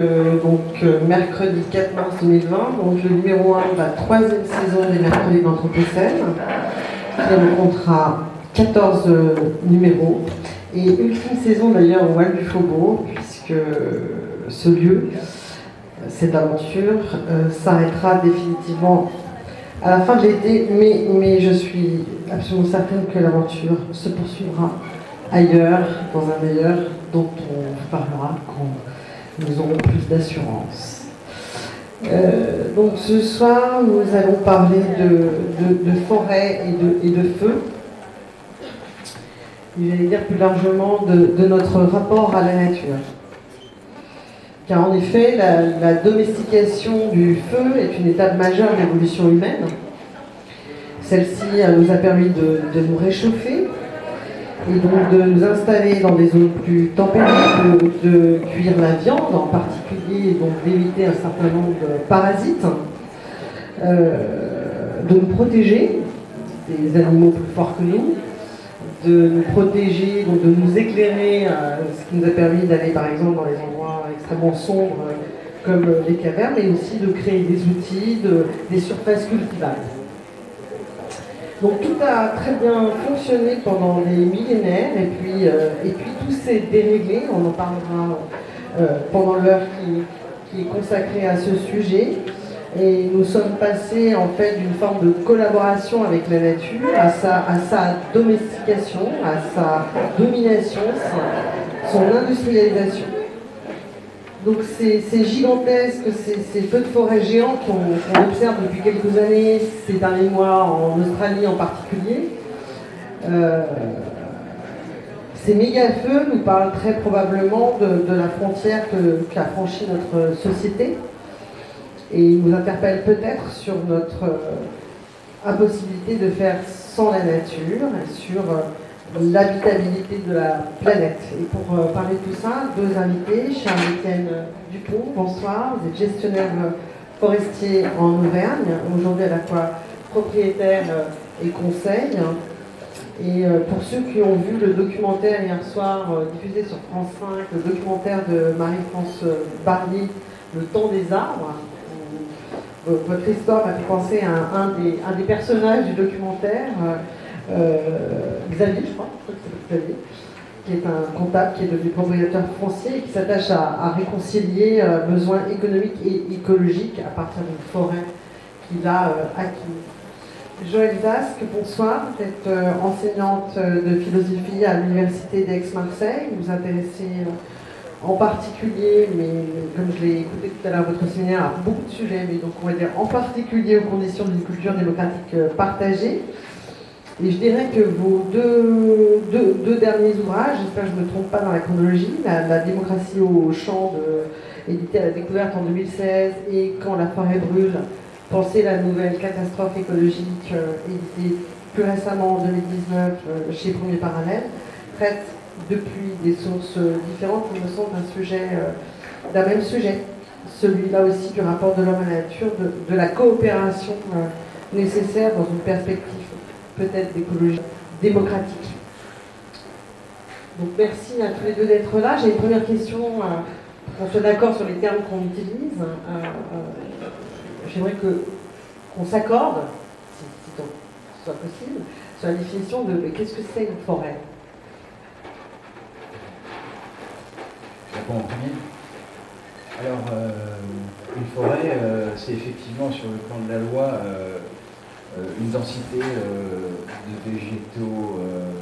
Euh, donc euh, mercredi 4 mars 2020, donc le numéro 1 de la troisième saison des mercredis d'Anthropocène, qui rencontrera 14 euh, numéros, et ultime saison d'ailleurs au Val du Faubourg, puisque ce lieu, cette aventure, s'arrêtera définitivement à la fin de l'été, mais, je suis absolument certaine que l'aventure se poursuivra ailleurs, dans un meilleur, dont on parlera quand nous aurons plus d'assurance. Euh, donc ce soir, nous allons parler de, forêt et de, et feu. J'allais dire plus largement de, notre rapport à la nature. Car en effet, la, la domestication du feu est une étape majeure de l'évolution humaine. Celle-ci nous a permis de, nous réchauffer, et donc de nous installer dans des zones plus tempérées, de, cuire la viande en particulier, et donc d'éviter un certain nombre de parasites, euh, de nous protéger des animaux plus forts que nous, de nous protéger, donc de nous éclairer, euh, ce qui nous a permis d'aller par exemple dans les endroits extrêmement sombres comme les cavernes, mais aussi de créer des outils, des surfaces cultivables. Donc tout a très bien fonctionné pendant des millénaires et puis, euh, et puis tout s'est déréglé, on en parlera euh, pendant l'heure qui, est consacrée à ce sujet. Et nous sommes passés en fait d'une forme de collaboration avec la nature à sa, à sa domestication, à sa domination, son industrialisation. Donc c'est gigantesque, ces, feux de forêt géants qu'on observe depuis quelques années, ces derniers mois en Australie en particulier. Euh, ces méga-feux nous parlent très probablement de, la frontière qu'a franchi notre société et ils nous interpellent peut-être sur notre euh, impossibilité de faire sans la nature, sur euh, l'habitabilité de la planète. Et pour euh, parler de tout ça, deux invités, Charles-Étienne Dupont, bonsoir, vous êtes gestionnaire forestier en Auvergne, aujourd'hui à la fois propriétaire euh, et conseil. Et euh, pour ceux qui ont vu le documentaire hier soir diffusé sur France 5, le documentaire de Marie-France Barnier, Le temps des arbres, votre histoire m'a fait penser à un, des, un, des, personnages du documentaire. Euh, Xavier, je crois, Xavier, qui est un comptable qui est devenu propriétaire foncier et qui s'attache à, réconcilier euh, besoins économiques et écologiques à partir d'une forêt qu'il a euh, acquise. Joël Zasque, bonsoir. Vous êtes enseignante de philosophie à l'Université d'Aix-Marseille. Vous vous intéressez en particulier, mais comme je l'ai écouté tout à l'heure, votre séminaire a beaucoup de sujets, mais donc on va dire en particulier aux conditions d'une culture démocratique partagée. Et je dirais que vos deux, deux, derniers ouvrages, j'espère que je ne me trompe pas dans la chronologie, La, démocratie au champ, de, édité à la découverte en 2016, et Quand la forêt brûle, penser la nouvelle catastrophe écologique, euh, édité plus récemment en 2019 euh, chez Premier Parallèle, traite depuis des sources euh, différentes, il me semble, d'un sujet, d'un même sujet, celui-là aussi du rapport de l'homme à la nature, de, de la coopération nécessaire dans une perspective peut-être d'écologie démocratique. Donc merci à tous les deux d'être là. J'ai une première question, euh, qu'on soit d'accord sur les termes qu'on utilise. Euh, euh, j'aimerais qu'on s'accorde, si, ce soit possible, sur la définition de qu'est-ce que c'est une forêt? Alors, une forêt, c'est effectivement sur le plan de la loi euh, une densité euh, de végétaux euh,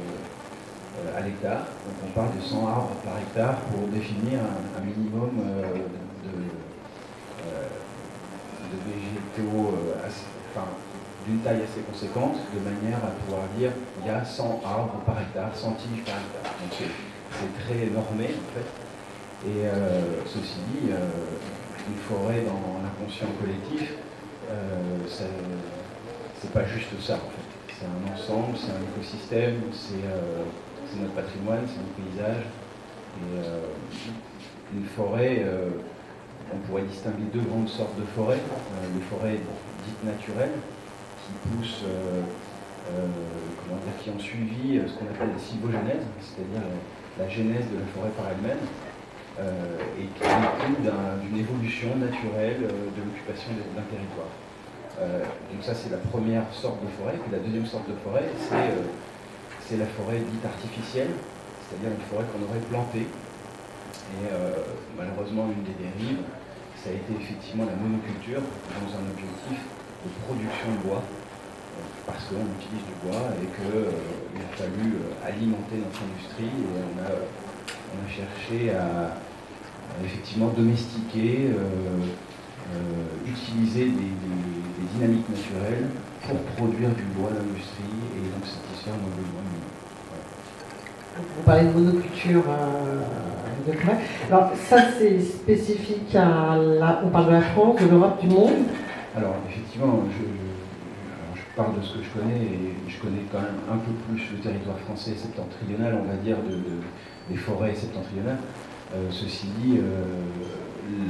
à l'hectare. Donc on parle de 100 arbres par hectare pour définir un, minimum de, végétaux d'une taille assez conséquente, de manière à pouvoir dire il y a 100 arbres par hectare, 100 tiges par hectare. Donc c'est très normé en fait. Et ceci dit, une forêt dans l'inconscient collectif, c'est pas juste ça en fait. C'est un ensemble, c'est un écosystème, c'est euh, notre patrimoine, c'est notre paysage. Et euh, une forêt, euh, on pourrait distinguer deux grandes sortes de forêts. les forêts dites naturelles, qui poussent, comment dire, qui ont suivi ce qu'on appelle la sylvogenèse, c'est-à-dire la genèse de la forêt par elle-même. et qui découle d'une évolution naturelle de l'occupation d'un territoire. Donc ça c'est la première sorte de forêt. Puis la deuxième sorte de forêt, c'est la forêt dite artificielle, c'est-à-dire une forêt qu'on aurait plantée. Et malheureusement, une des dérives, ça a été effectivement la monoculture dans un objectif de production de bois, parce qu'on utilise du bois et qu'il euh, a fallu euh, alimenter notre industrie et on a, cherché à, effectivement domestiquer, euh, utiliser des, dynamiques naturelles pour produire du bois à l'industrie et donc satisfaire nos besoins. Vous parlez de monoculture de Alors ça c'est spécifique à la, on parle de la France, de l'Europe, du monde Alors effectivement, je, parle de ce que je connais, et je connais quand même un peu plus le territoire français septentrional, on va dire, de, des forêts septentrionales. Euh, ceci dit, euh,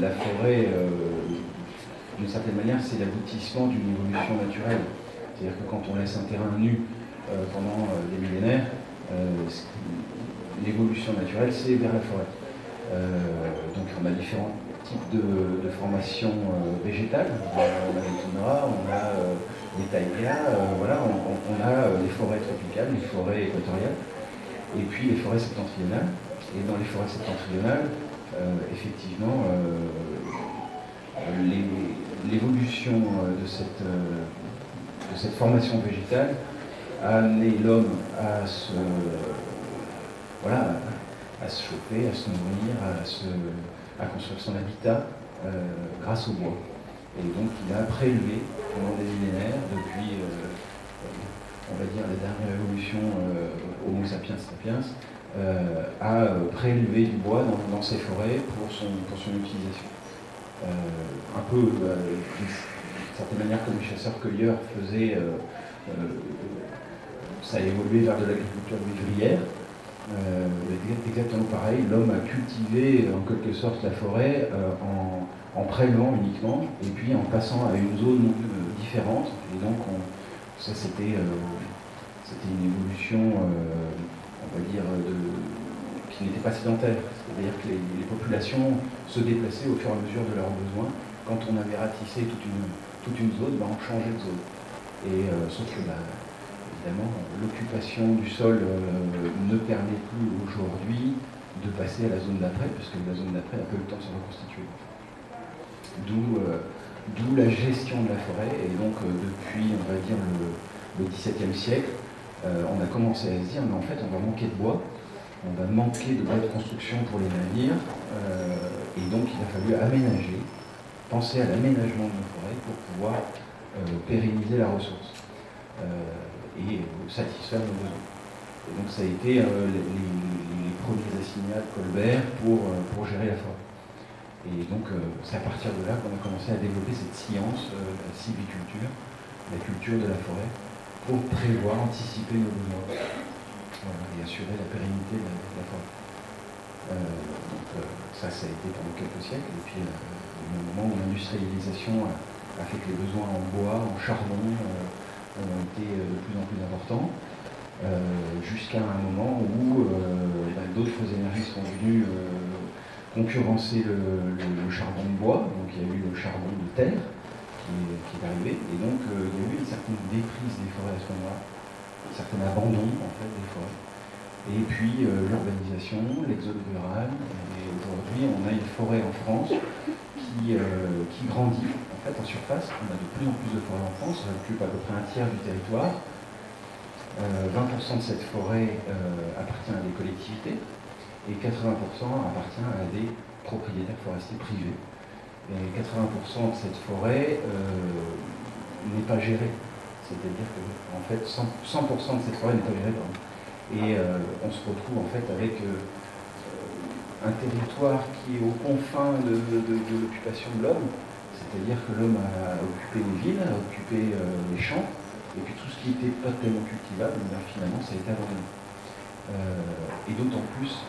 la forêt, euh, d'une certaine manière, c'est l'aboutissement d'une évolution naturelle. C'est-à-dire que quand on laisse un terrain nu pendant des millénaires, l'évolution naturelle, c'est vers la forêt. donc on a différents types de, formations végétales. On a les toundras, on a les taïgas, euh, voilà, on, a euh, les forêts tropicales, les forêts équatoriales, et puis les forêts septentrionales. Et dans les forêts septentrionales, euh, effectivement, l'évolution de cette, de cette formation végétale a amené l'homme à se, voilà, à se à se nourrir, à, construire son habitat grâce au bois. Et donc il a prélevé pendant des millénaires, depuis, euh, on va dire, la dernière évolution euh, Homo sapiens sapiens, euh, à prélever du bois dans, ses forêts pour son, utilisation. un peu, d'une certaine comme les chasseurs-cueilleurs faisaient, ça a évolué vers de l'agriculture vivrière. exactement pareil, l'homme a cultivé en quelque sorte la forêt en, prélevant uniquement, et puis en passant à une zone euh, différente. Et donc, ça, c'était euh, une évolution, euh, on va dire, qui n'était pas sédentaire. C'est-à-dire que les, populations se déplaçaient au fur et à mesure de leurs besoins. Quand on avait ratissé toute une, toute une zone, ben, on changeait de zone. Et sauf que, ben, évidemment, l'occupation du sol ne permet plus aujourd'hui de passer à la zone d'après, puisque la zone d'après n'a pas eu le temps de se reconstituer. Euh, d'où la gestion de la forêt. Et donc, euh, depuis, on va dire, le, XVIIe siècle, euh, on a commencé à se dire, mais en fait, on va manquer de bois, on va manquer de bois de construction pour les navires, et donc il a fallu aménager, penser à l'aménagement de nos forêts pour pouvoir pérenniser la ressource et satisfaire nos besoins. Et donc ça a été les, premiers assignats de Colbert pour, gérer la forêt. Et donc, euh, c'est à partir de là qu'on a commencé à développer cette science, euh, la sylviculture, la culture de la forêt, pour prévoir, anticiper nos besoins et assurer la pérennité de la, forêt. Euh, donc, ça, ça a été pendant quelques siècles. Et puis, le moment où l'industrialisation a, fait que les besoins en bois, en charbon, ont été de plus en plus importants. jusqu'à un moment où bah, d'autres énergies sont venues concurrencer le, charbon de bois, donc il y a eu le charbon de terre qui est, arrivé, et donc euh, il y a eu une certaine déprise des forêts à ce moment-là, un certain abandon en fait des forêts. Et puis euh, l'urbanisation, l'exode rural, et aujourd'hui on a une forêt en France qui, euh, qui grandit en fait en surface, on a de plus en plus de forêts en France, ça occupe à peu près un tiers du territoire. 20% de cette forêt appartient à des collectivités, et 80% appartient à des propriétaires forestiers privés. Et 80% de cette forêt euh, n'est pas gérée. C'est-à-dire que en fait, 100%, de cette forêt n'est pas gérée. Et euh, on se retrouve en fait avec euh, un territoire qui est aux confins de, l'occupation de l'homme. C'est-à-dire que l'homme a occupé les villes, a occupé les champs, et puis tout ce qui n'était pas tellement cultivable, eh finalement, ça a été abandonné. Et d'autant plus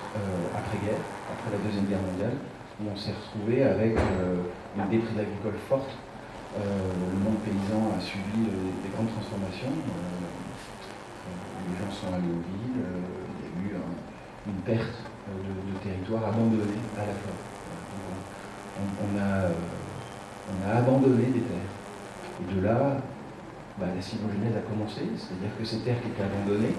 après-guerre, après la Deuxième Guerre mondiale, on s'est retrouvé avec euh, une déprise agricole forte. le monde paysan a subi des grandes transformations. les gens sont allés aux villes, il y a eu une perte de, territoire abandonné à la fois. On, a, on a abandonné des terres. Et de là, bah, la silvogenèse a commencé, c'est-à-dire que ces terres qui étaient abandonnées,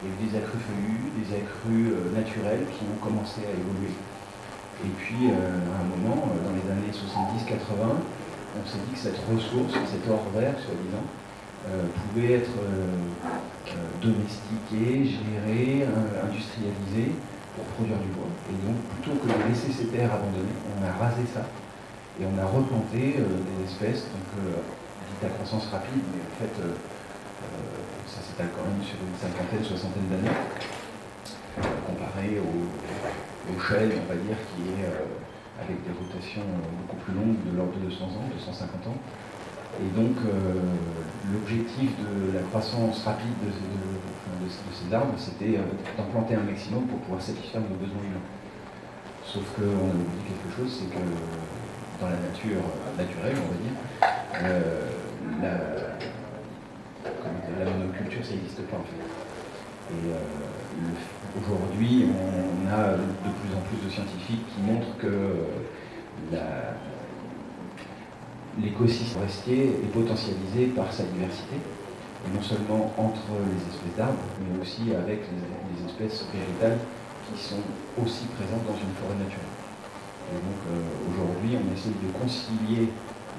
il y a eu des accrus feuillus, des accrus naturels qui ont commencé à évoluer. Et puis, à un moment, dans les années 70-80, on s'est dit que cette ressource, cet or vert, soi-disant, euh, pouvait être euh, euh, domestiqué, géré, industrialisé pour produire du bois. Et donc, plutôt que de laisser ces terres abandonnées, on a rasé ça et on a replanté des espèces, donc dites à croissance rapide, mais en fait, ça s'étale quand même sur une cinquantaine, soixantaine d'années, comparé au, au chêne, on va dire, qui est avec des rotations beaucoup plus longues, de l'ordre de 200 ans, 250 ans. Et donc, euh, l'objectif de la croissance rapide de, ces arbres, c'était euh, d'implanter un maximum pour pouvoir satisfaire nos besoins humains. Sauf qu'on a oublié quelque chose, c'est que dans la nature naturelle, on va dire, euh, la, la, monoculture, ça n'existe pas en fait. Et aujourd'hui, on, a de plus en plus de scientifiques qui montrent que l'écosystème forestier est potentialisé par sa diversité, et non seulement entre les espèces d'arbres, mais aussi avec les, espèces végétales qui sont aussi présentes dans une forêt naturelle. Et donc euh, aujourd'hui, on essaie de concilier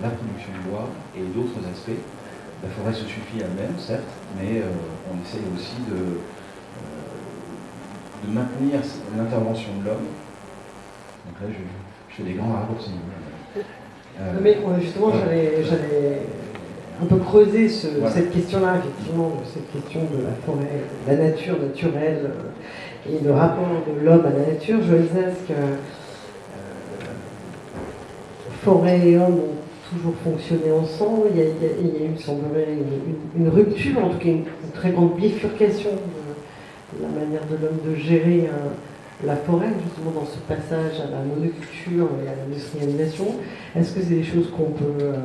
la production de bois et d'autres aspects. La forêt se suffit elle-même, certes, mais euh, on essaie aussi de, de maintenir l'intervention de l'homme. Donc là, je, fais des grands raccourcis. Euh, mais justement, j'allais un peu creuser cette question-là, effectivement, cette question de la forêt, de la nature naturelle euh, et le rapport de l'homme à la nature. Je disais que euh, forêt et homme ont toujours fonctionné ensemble. Il y a, eu, il semblerait, une, rupture, en tout cas une, très grande bifurcation la manière de l'homme de gérer euh, la forêt, justement dans ce passage à la monoculture et à l'industrialisation. Est-ce que c'est des choses qu'on peut euh,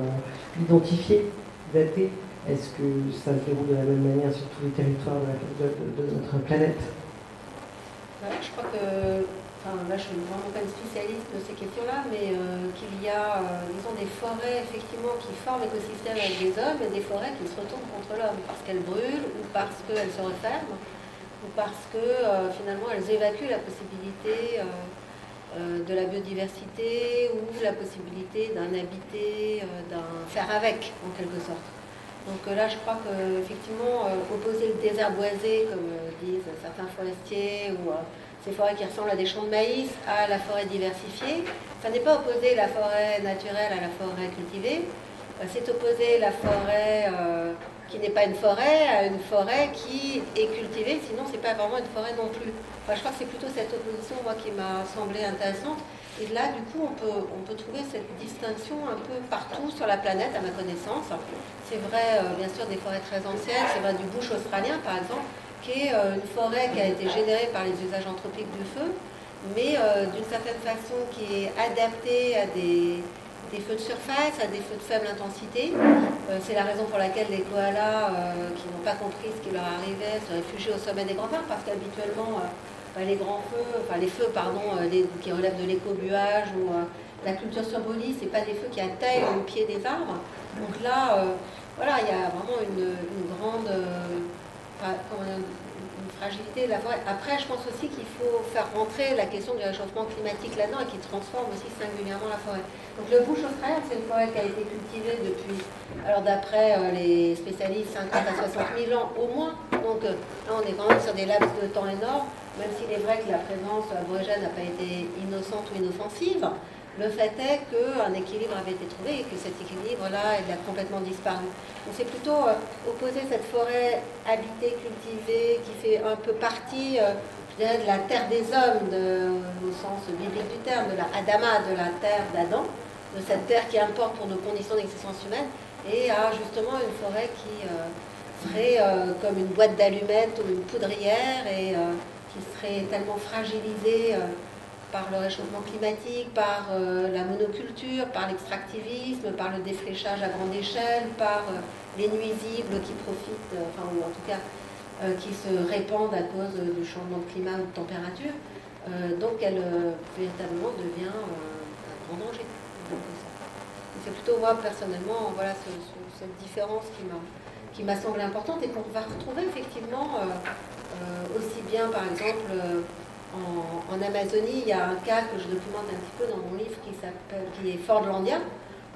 identifier, dater? Est-ce que ça se déroule de la même manière sur tous les territoires de, notre planète? Je crois que là, je ne suis vraiment pas une spécialiste de ces questions-là, mais euh, qu'il y a, disons, des forêts effectivement qui forment l'écosystème avec des hommes et des forêts qui se retournent contre l'homme parce qu'elles brûlent ou parce qu'elles se referment ou parce que euh, finalement elles évacuent la possibilité euh, euh, de la biodiversité ou la possibilité d'un habiter, d'un faire avec en quelque sorte. Donc là, je crois qu'effectivement, opposer le désert boisé, comme disent certains forestiers, ou ces forêts qui ressemblent à des champs de maïs, à la forêt diversifiée, ça n'est pas opposer la forêt naturelle à la forêt cultivée, c'est opposer la forêt qui n'est pas une forêt à une forêt qui est cultivée, sinon c'est pas vraiment une forêt non plus. Je crois que c'est plutôt cette opposition moi qui m'a semblé intéressante. Et là, du coup, on peut, on peut trouver cette distinction un peu partout sur la planète, à ma connaissance. C'est vrai, euh, bien sûr, des forêts très anciennes, c'est vrai du bush australien, par exemple, qui est euh, une forêt qui a été générée par les usages anthropiques du feu, mais euh, d'une certaine façon qui est adaptée à des, des feux de surface à des feux de faible intensité. Euh, c'est la raison pour laquelle les koalas euh, qui n'ont pas compris ce qui leur arrivait se réfugient au sommet des grands arbres parce qu'habituellement euh, bah, les grands feux, enfin les feux pardon, qui relèvent de l'écobuage ou la culture sur brûlis, c'est pas des feux qui atteignent au pied des arbres. Donc là, voilà, il y a vraiment une, grande Après, je pense aussi qu'il faut faire rentrer la question du réchauffement climatique là-dedans et qui transforme aussi singulièrement la forêt. Donc le bouche australien, c'est une forêt qui a été cultivée depuis, alors d'après euh, les spécialistes, 50 à 60 000 ans au moins. Donc euh, là, on est quand même sur des laps de temps énormes, même s'il est vrai que la présence aborigène n'a pas été innocente ou inoffensive. Le fait est qu'un équilibre avait été trouvé et que cet équilibre-là, il a complètement disparu. Donc c'est plutôt euh, opposer cette forêt habitée, cultivée, qui fait un peu partie dirais, de la terre des hommes, au sens biblique du terme, de la Adama, de la terre d'Adam, de cette terre qui importe pour nos conditions d'existence humaine, et à justement une forêt qui euh, serait euh, comme une boîte d'allumettes ou une poudrière et euh, qui serait tellement fragilisée par le réchauffement climatique, par la monoculture, par l'extractivisme, par le défrichage à grande échelle, par les nuisibles qui profitent, enfin ou en tout cas qui se répandent à cause du changement de climat ou de température. donc elle véritablement devient un grand danger. C'est plutôt moi personnellement voilà, cette différence qui m'a semblé importante et qu'on va retrouver effectivement aussi bien par exemple en, Amazonie, il y a un cas que je documente un petit peu dans mon livre qui s'appelle, qui est Fordlandia.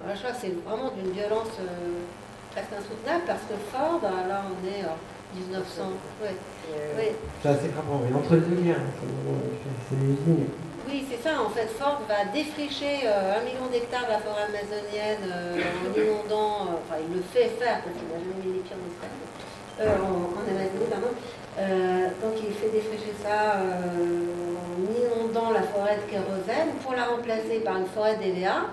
je crois que c'est vraiment d'une violence euh, presque insoutenable parce que Ford, là on est en 1900. C'est assez frappant, mais entre les deux guerres, c'est oui, c'est ça. En fait, Ford va défricher euh, un million d'hectares de la forêt amazonienne euh, en inondant. enfin, il le fait faire parce qu'il n'a jamais mis les pieds en, en, en Amazonie, pardon. Euh, donc il fait défricher ça euh, en inondant la forêt de kérosène pour la remplacer par une forêt d'EVA.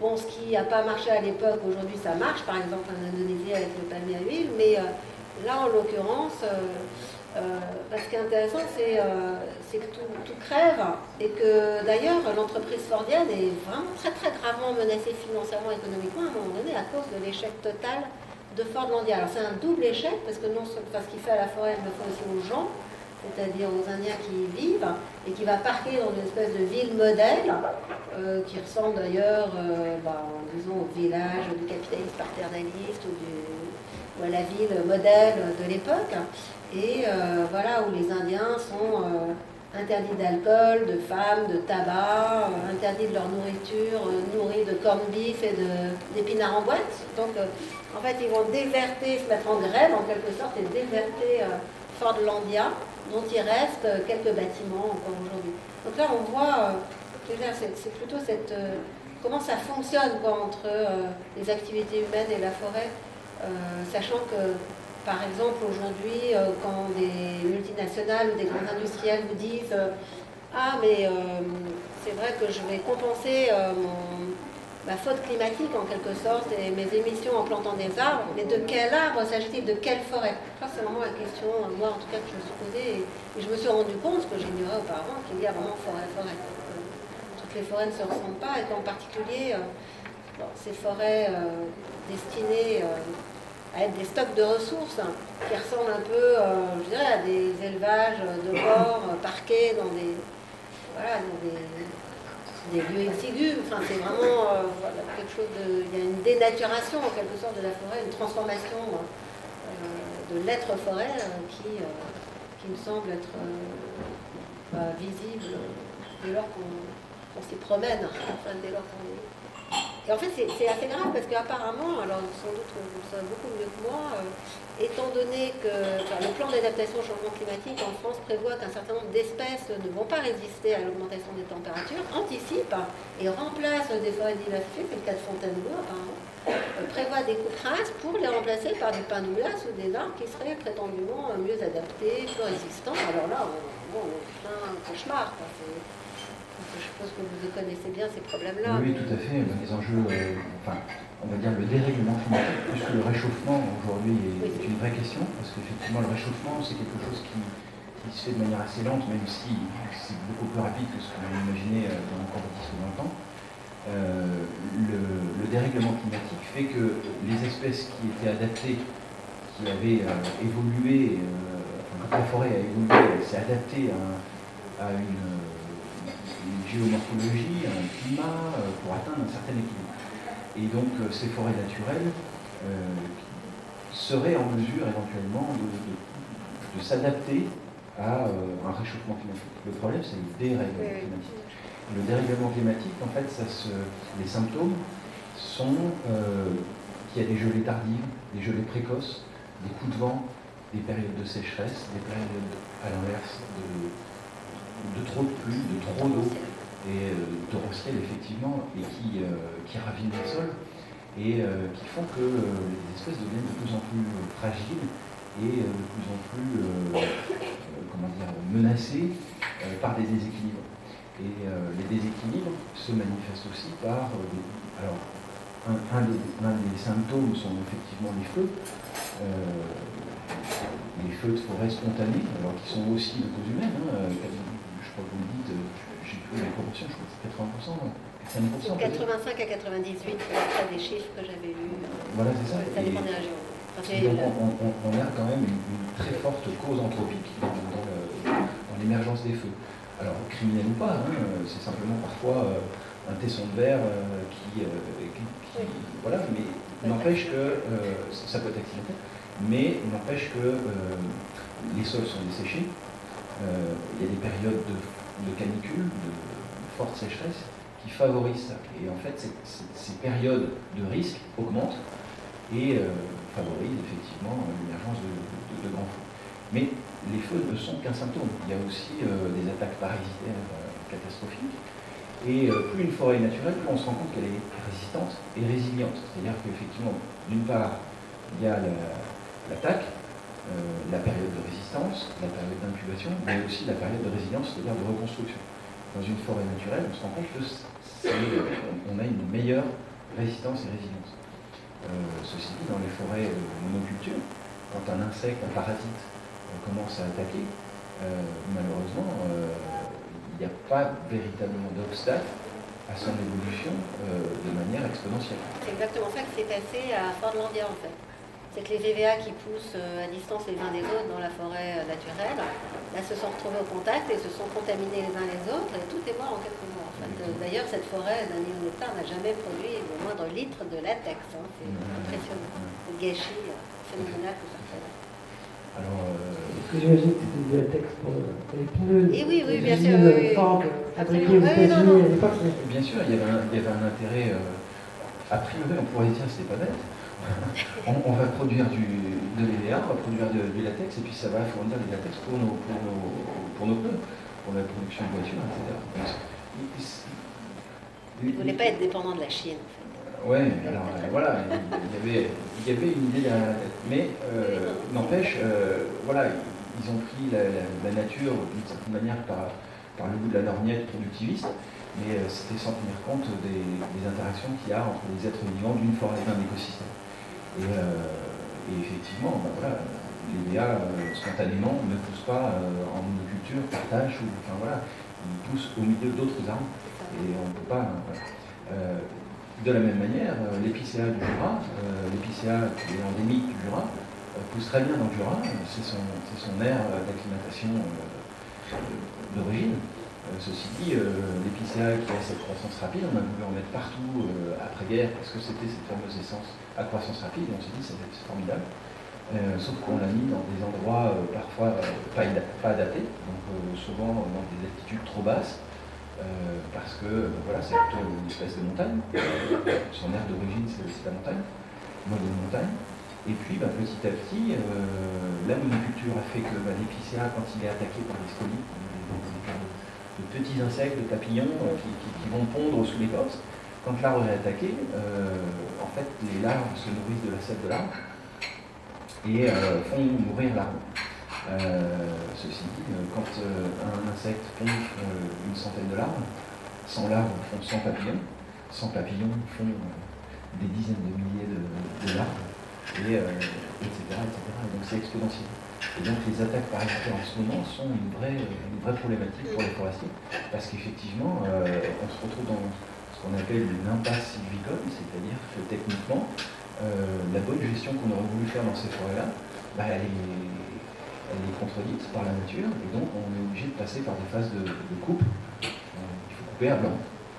Bon, ce qui n'a pas marché à l'époque, aujourd'hui ça marche, par exemple en Indonésie avec le palmier à huile, mais euh, là en l'occurrence, ce qui est intéressant, c'est que tout, crève. Et que d'ailleurs l'entreprise fordienne est vraiment très très gravement menacée financièrement, économiquement à un moment donné à cause de l'échec total de Fordlandia. Alors c'est un double échec parce que non parce qu'il fait à la forêt, il le fait aussi aux gens, c'est-à-dire aux Indiens qui y vivent, et qui va parquer dans une espèce de ville modèle, euh, qui ressemble d'ailleurs, euh, bah, disons, au village du capitaliste paternaliste ou, à la ville modèle de l'époque, et euh, voilà où les Indiens sont interdits d'alcool, de femmes, de tabac, interdits de leur nourriture, nourris de corned beef et d'épinards en boîte. Donc en fait, ils vont déverter, se mettre en grève en quelque sorte et déverter euh, Fordlandia, dont il reste euh, quelques bâtiments encore aujourd'hui. Donc là, on voit, euh, c'est plutôt comment ça fonctionne entre les activités humaines et la forêt, sachant que, par exemple, aujourd'hui, quand des multinationales ou des grands industriels vous disent Ah, mais c'est vrai que je vais compenser ma faute climatique en quelque sorte et mes émissions en plantant des arbres, mais de quel arbre s'agit-il? De quelle forêt? Ça, c'est vraiment la question, moi en tout cas, que je me suis posée et, je me suis rendu compte, que j'ignorais auparavant, qu'il y a vraiment forêt-forêt. toutes les forêts ne se ressemblent pas et qu'en particulier, euh, ces forêts euh, destinées euh, à être des stocks de ressources hein, qui ressemblent un peu, je dirais, à des élevages de porcs parqués dans des, voilà, dans des lieux exigus. Enfin, c'est vraiment euh, quelque chose de. Il y a une dénaturation en quelque sorte de la forêt, une transformation euh, de l'être forêt euh, qui, qui me semble être visible dès lors qu'on s'y promène, enfin, dès lors qu'on est et en fait, c'est assez grave parce qu'apparemment, alors sans doute beaucoup mieux que moi, euh, étant donné que le plan d'adaptation au changement climatique en France prévoit qu'un certain nombre d'espèces ne vont pas résister à l'augmentation des températures, anticipe et remplace des forêts diversifiées, c'est le cas de Fontainebleau apparemment, euh, prévoit des coupes pour les remplacer par des pins de ou des arbres qui seraient prétendument mieux adaptés, plus résistants. Alors là, on, est plein cauchemar. Je pense que vous connaissez bien ces problèmes-là. Oui, tout à fait. Les enjeux, euh, enfin, on va dire le dérèglement climatique, puisque le réchauffement aujourd'hui est, une vraie question, parce qu'effectivement le réchauffement c'est quelque chose qui, se fait de manière assez lente, même si c'est beaucoup plus rapide que ce qu'on avait imaginé euh, dans encore 10 ou 20 ans. Euh, le, dérèglement climatique fait que les espèces qui étaient adaptées, qui avaient évolué, quand la forêt a évolué, s'est adaptée à une une géomorphologie, un climat, euh, pour atteindre un certain équilibre. Et donc euh, ces forêts naturelles euh, seraient en mesure éventuellement de, s'adapter à un réchauffement climatique. Le problème, c'est le dérèglement climatique. Le dérèglement climatique, en fait, ça se, les symptômes sont qu'il y a des gelées tardives, des gelées précoces, des coups de vent, des périodes de sécheresse, des périodes, à l'inverse, de, de trop de pluie, de trop d'eau et euh, torrentiel effectivement, et qui, euh, qui ravinent les sols et euh, qui font que les espèces deviennent de plus en plus fragiles et de plus en plus comment dire, menacées par des déséquilibres. Et les déséquilibres se manifestent aussi par alors un, des, symptômes sont effectivement les feux, les feux de forêt spontanés, alors qui sont aussi de cause humaine, hein, crois que vous me dites, euh, j'ai plus les proportions, je crois que c'est 80%, 85 à 98, c'est des chiffres que j'avais lus. Voilà, c'est ça. Ça dépend des régions. donc on, a quand même une, très forte cause anthropique dans, l'émergence des feux. Alors, criminel ou pas, hein, c'est simplement parfois un tesson de verre qui, Voilà, mais n'empêche que. ça peut être accidentel, mais n'empêche que les sols sont desséchés, il y a des périodes de, canicule, de forte sécheresse, qui favorisent ça. Et en fait, ces périodes de risque augmentent et euh, favorisent effectivement l'émergence de, grands feux. Mais les feux ne sont qu'un symptôme. Il y a aussi euh, des attaques parasitaires euh, catastrophiques. Et plus une forêt est naturelle, plus on se rend compte qu'elle est résistante et résiliente. C'est-à-dire qu'effectivement, d'une part, il y a l'attaque, la période de résistance, la période d'incubation, mais aussi la période de résilience, c'est-à-dire de reconstruction. Dans une forêt naturelle, on se rend compte qu'on a une meilleure résistance et résilience. Euh, ceci dit, dans les forêts monoculture, quand un insecte, un parasite euh, commence à attaquer, euh, malheureusement, il n'y a pas véritablement d'obstacle à son évolution de manière exponentielle. C'est exactement ça qui s'est passé à Fort-de-Landia en fait c'est que les EVA qui poussent à distance les uns des autres dans la forêt naturelle, là, se sont retrouvés au contact et se sont contaminés les uns les autres et tout est mort en quelques mois. D'ailleurs, cette forêt d'un n'a jamais produit le moindre litre de latex. Hein. C'est mmh. impressionnant. Le gâchis euh, phénoménal que ça fait. Alors, euh... J'imagine que c'était du latex pour, les pneus. Et oui, oui, bien sûr. Oui. Bien sûr, il y avait un, il y avait un intérêt. Euh, a priori, on pourrait dire que c'était pas bête. On, va produire du, de l'EVA, on va produire du latex, et puis ça va fournir du latex pour nos, pour nos, pour nos pneus, pour la production de voitures, etc. Il ne voulait pas être dépendant de la Chine. Oui, alors euh, voilà, il y, avait, il y avait une idée derrière la tête. Mais euh, n'empêche, euh, voilà, ils ont pris la, nature d'une certaine manière par, par, le bout de la lorgnette productiviste, mais c'était sans tenir compte des, interactions qu'il y a entre les êtres vivants d'une forêt et d'un écosystème. Et, effectivement, ben voilà, les DA spontanément ne poussent pas en monoculture, partage, ou enfin voilà, ils poussent au milieu d'autres arbres et on ne peut pas. Euh, de la même manière, euh, l'épicéa du Jura, euh, l'épicéa qui est endémique du Jura, pousse très bien dans le Jura, c'est son, son aire d'acclimatation d'origine. Ceci dit, l'épicéa qui a cette croissance rapide, on a voulu en mettre partout après-guerre parce que c'était cette fameuse essence à croissance rapide, on s'est dit c'est formidable. sauf qu'on l'a mis dans des endroits parfois pas, adaptés, donc souvent dans des altitudes trop basses, euh, parce que euh, voilà, c'est plutôt une espèce de montagne. son aire d'origine, c'est la montagne, mode de montagne. Et puis bah, petit à petit, euh, la monoculture a fait que bah, l'épicéa, quand il est attaqué par les scolies, de, petits insectes, de papillons qui, vont pondre sous l'écorce, quand l'arbre est attaqué, en fait, les larves se nourrissent de la sève de l'arbre et font mourir l'arbre. Euh, ceci dit, euh, quand euh, un insecte pond une centaine de larves, 100 larves font 100 papillons, 100 papillons font des dizaines de milliers de, larves, et, etc., etc. donc c'est exponentiel. Et donc les attaques parasitaires en ce moment sont une vraie, problématique pour les forestiers, parce qu'effectivement, on se retrouve dans ce qu'on appelle une impasse sylvicole, c'est-à-dire que techniquement, la bonne gestion qu'on aurait voulu faire dans ces forêts-là, bah, elle est contredite par la nature, et donc on est obligé de passer par des phases de, coupe. Euh, il faut couper à blanc.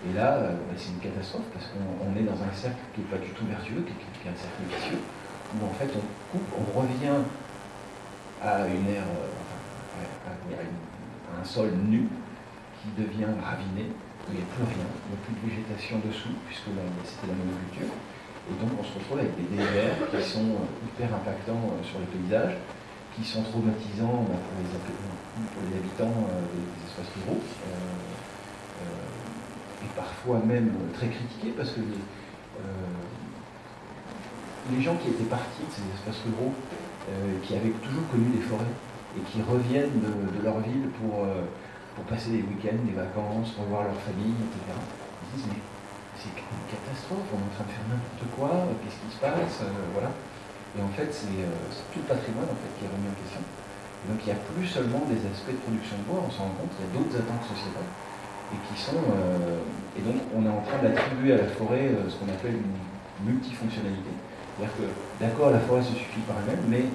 Et là, euh, bah, c'est une catastrophe parce qu'on est dans un cercle qui n'est pas du tout vertueux, qui, est un cercle vicieux, où en fait on coupe, on revient à une ère, euh, un sol nu qui devient raviné, où il n'y a plus rien, il n'y a plus de végétation dessous, puisque c'était la monoculture. Et donc on se retrouve avec des déserts qui sont hyper impactants sur le paysage, qui sont traumatisants bah, pour, les, habitants euh, des, espaces ruraux, euh, euh, et parfois même très critiqués parce que les, gens qui étaient partis de ces espaces ruraux, qui avaient toujours connu les forêts, et qui reviennent de, leur ville pour, pour passer des week-ends, des vacances, revoir leur famille, etc. Ils disent mais c'est une catastrophe, on est en train de faire n'importe quoi, qu'est-ce qui se passe, voilà. Et en fait, euh, c'est tout le patrimoine en fait, qui est remis en question. donc il n'y a plus seulement des aspects de production de bois, on s'en rend compte, il y a d'autres attentes sociétales. Et qui sont. Euh, et donc on est en train d'attribuer à la forêt euh, ce qu'on appelle une multifonctionnalité. C'est-à-dire que, d'accord, la forêt se suffit par elle-même, mais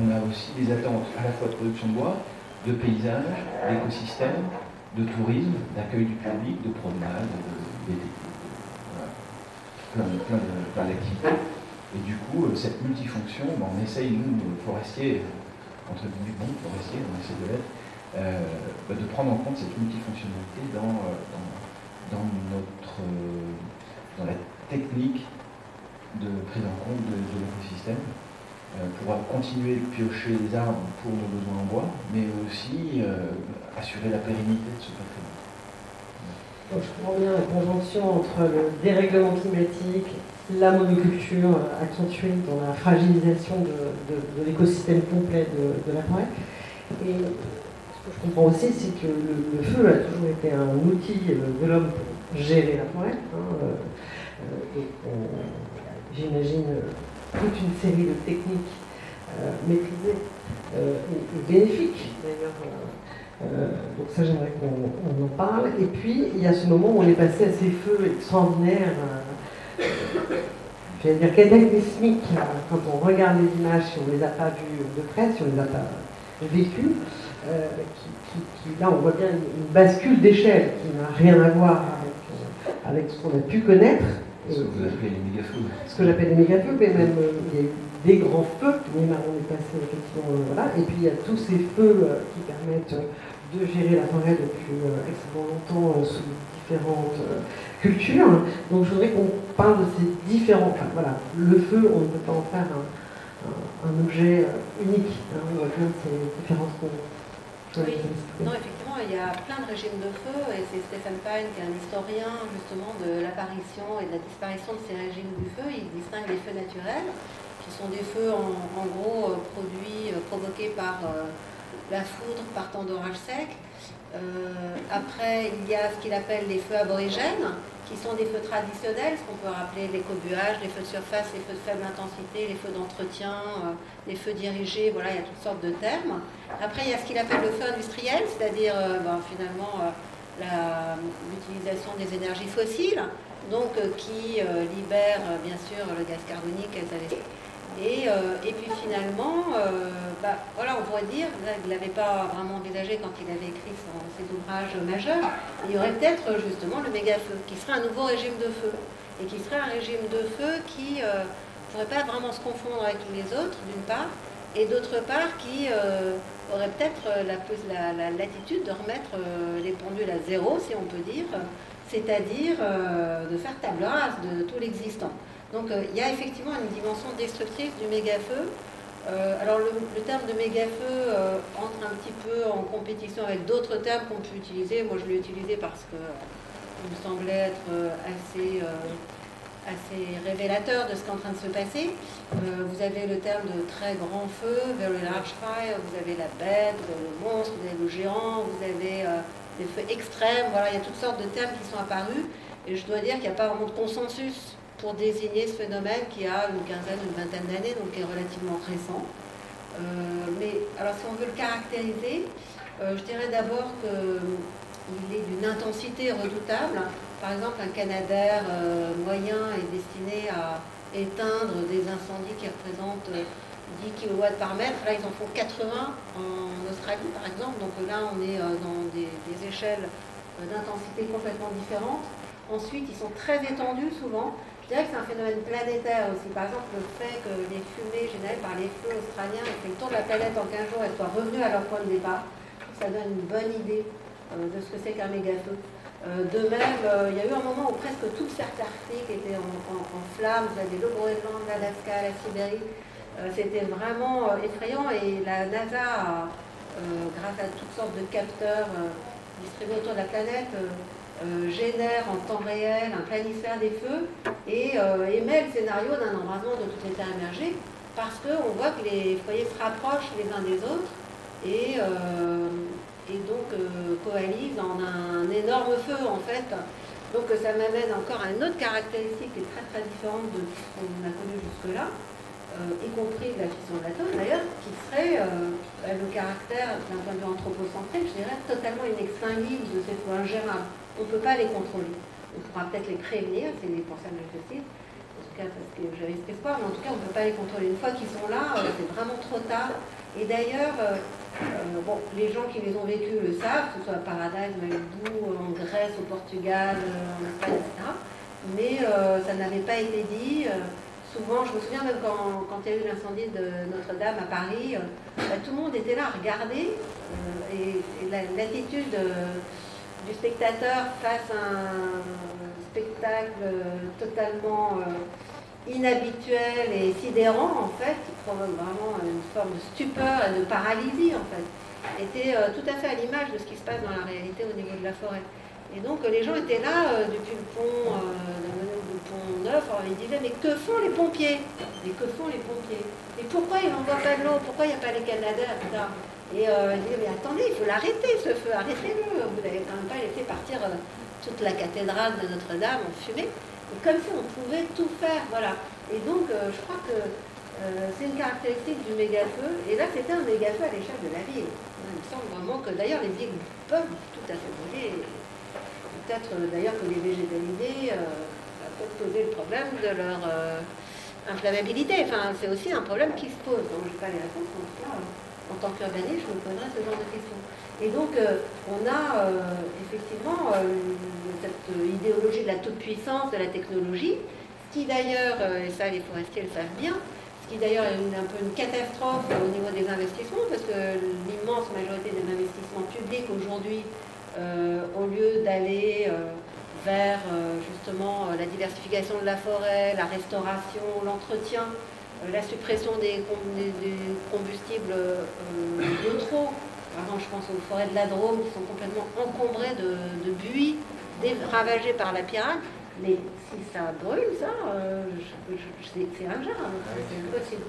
on a aussi des attentes à la fois de production de bois, de paysage, d'écosystème, de tourisme, d'accueil du public, de promenade, de, plein, d'activités. Et du coup, euh, cette multifonction, ben, on essaye, nous, forestiers, entre guillemets, bon, forestiers, on essaie de l'être, euh, ben, de prendre en compte cette multifonctionnalité dans, euh, dans, notre, dans la technique de prise en compte de, l'écosystème pour continuer de piocher les arbres pour nos besoins en bois, mais aussi assurer la pérennité de ce patrimoine. je comprends bien la conjonction entre le dérèglement climatique la monoculture accentuée dans la fragilisation de, l'écosystème complet de, la forêt. Et ce que je comprends aussi, c'est que le, feu a toujours été un outil de l'homme pour gérer la forêt. Hein, euh, j'imagine toute une série de techniques euh, maîtrisées euh, et, bénéfiques d'ailleurs. donc ça j'aimerais qu'on en parle. Et puis il y a ce moment où on est passé à ces feux extraordinaires je vais dire cataclysmique quand on regarde les images, si on ne les a pas vues de près, si on ne les a pas vécues, euh, qui, là on voit bien une, bascule d'échelle qui n'a rien à voir avec, ce qu'on a pu connaître. Ce que vous appelez les méga-feux. Ce que j'appelle les méga-feux, mais même euh, il y a eu des grands feux, mais on est passé effectivement, euh, voilà, et puis il y a tous ces feux qui permettent de gérer la forêt depuis extrêmement longtemps sous différentes culture. Donc je voudrais qu'on parle de ces différents. Enfin voilà, le feu, on ne peut pas en faire un, objet euh, unique. Hein, on voit bien ces différences oui. Non, effectivement, il y a plein de régimes de feu, et c'est Stéphane Pine qui est un historien justement de l'apparition et de la disparition de ces régimes du feu. Il distingue les feux naturels, qui sont des feux en, gros euh, produits, euh, provoqués par la foudre partant d'orages secs. après, il y a ce qu'il appelle les feux aborigènes, qui sont des feux traditionnels, ce qu'on peut rappeler les cobuages, les feux de surface, les feux de faible intensité, les feux d'entretien, euh, les feux dirigés, voilà, il y a toutes sortes de termes. Après, il y a ce qu'il appelle le feu industriel, c'est-à-dire euh, ben, finalement euh, l'utilisation des énergies fossiles, donc qui libère bien sûr le gaz carbonique et, et, puis finalement, bah, voilà, on pourrait dire, il ne l'avait pas vraiment envisagé quand il avait écrit ses ouvrages majeurs, il y aurait peut-être justement le méga-feu, qui serait un nouveau régime de feu, et qui serait un régime de feu qui ne euh, pourrait pas vraiment se confondre avec les autres, d'une part, et d'autre part, qui euh, aurait peut-être la, la, latitude de remettre euh, les pendules à zéro, si on peut dire, c'est-à-dire de faire table rase de tout l'existant. Donc il y a effectivement une dimension destructrice du méga-feu, euh, alors le, terme de méga-feu euh, entre un petit peu en compétition avec d'autres termes qu'on peut utiliser. Moi je l'ai utilisé parce que il me semblait être euh, assez, révélateur de ce qui est en train de se passer. vous avez le terme de très grand feu, very large fire, vous avez la bête, vous avez le monstre, vous avez le géant, vous avez des feux extrêmes, voilà, il y a toutes sortes de termes qui sont apparus. Et je dois dire qu'il n'y a pas vraiment de consensus pour désigner ce phénomène qui a une quinzaine, une vingtaine d'années, donc qui est relativement récent. Euh, mais alors si on veut le caractériser, euh, je dirais d'abord qu'il est d'une intensité redoutable. Par exemple, un Canadair euh, moyen est destiné à éteindre des incendies qui représentent 10 kW par mètre. Là, ils en font 80 en Australie, par exemple. Donc là, on est dans des, des échelles d'intensité complètement différentes. Ensuite, ils sont très étendus souvent. Je dirais que c'est un phénomène planétaire aussi. Par exemple, le fait que les fumées générées par les feux australiens aient fait le tour de la planète en 15 jours et soient revenues à leur point de départ, ça donne une bonne idée euh, de ce que c'est qu'un méga-feu. Euh, de même, euh, il y a eu un moment où presque toute cercle arctique était en, flammes. Vous avez le Groenland, l'Alaska, la Sibérie. C'était vraiment effrayant et la NASA, grâce à toutes sortes de capteurs distribués autour de la planète, euh, génère en temps réel un planisphère des feux et euh, émet le scénario d'un embrasement de les terres émergées parce qu'on voit que les foyers se rapprochent les uns des autres et, euh, et donc coalisent en un énorme feu en fait. Donc ça m'amène encore à une autre caractéristique qui est très très différente de ce qu'on a connu jusque-là, y compris la fission de l'atome d'ailleurs, qui serait le caractère d'un point de vue anthropocentrique, je dirais, totalement inextinguible de ces feux ingérables on ne peut pas les contrôler. On pourra peut-être les prévenir, c'est pour ça que je cite. tout cas parce que j'ai risque espoir, mais en tout cas on ne peut pas les contrôler. Une fois qu'ils sont là, c'est vraiment trop tard. Et d'ailleurs, bon, les gens qui les ont vécus le savent, que ce soit à Paradise, Malibu, en Grèce, au Portugal, en Espagne, etc. Mais ça n'avait pas été dit souvent, je me souviens même quand, il y a eu l'incendie de Notre-Dame à Paris, euh, bah, tout le monde était là à regarder euh, et, l'attitude euh, du spectateur face à un spectacle totalement inhabituel et sidérant en fait, qui provoque vraiment une forme de stupeur et de paralysie était tout à fait à l'image de ce qui se passe dans la réalité au niveau de la forêt. Et donc les gens étaient là depuis le pont, neuf, ils disaient mais que font les pompiers? Mais que font les pompiers? Et pourquoi ils n'envoient pas de l'eau? Pourquoi il n'y a pas les Canadiens Et euh, ils disaient mais attendez, il faut l'arrêter ce feu, arrêtez-le. Vous n'avez quand même pas laissé partir euh, toute la cathédrale de Notre-Dame en fumée. Et comme si on pouvait tout faire, voilà. Et donc euh, je crois que c'est une caractéristique du méga-feu. Et là c'était un méga-feu à l'échelle de la ville. Il me semble vraiment que d'ailleurs les villes peuvent tout à fait brûler. Peut-être d'ailleurs que les végétalisés poser le problème de leur euh, inflammabilité. Enfin, c'est aussi un problème qui se pose. Donc, je n'ai pas les réponses, en tout cas, en tant qu'urbaniste, je me poserai ce genre de questions. Et donc, euh, on a euh, effectivement cette idéologie de la toute-puissance de la technologie, ce qui d'ailleurs, et ça les forestiers le savent bien, ce qui d'ailleurs est un peu une catastrophe au niveau des investissements, parce que l'immense majorité des investissements publics aujourd'hui, au lieu d'aller vers euh, justement euh, la diversification de la forêt, la restauration, l'entretien, euh, la suppression des, combustibles de trop. Par exemple, je pense aux forêts de la Drôme qui sont complètement encombrées de, buis ravagées par la pirate. Mais si ça brûle, ça, c'est un genre, ah c'est impossible.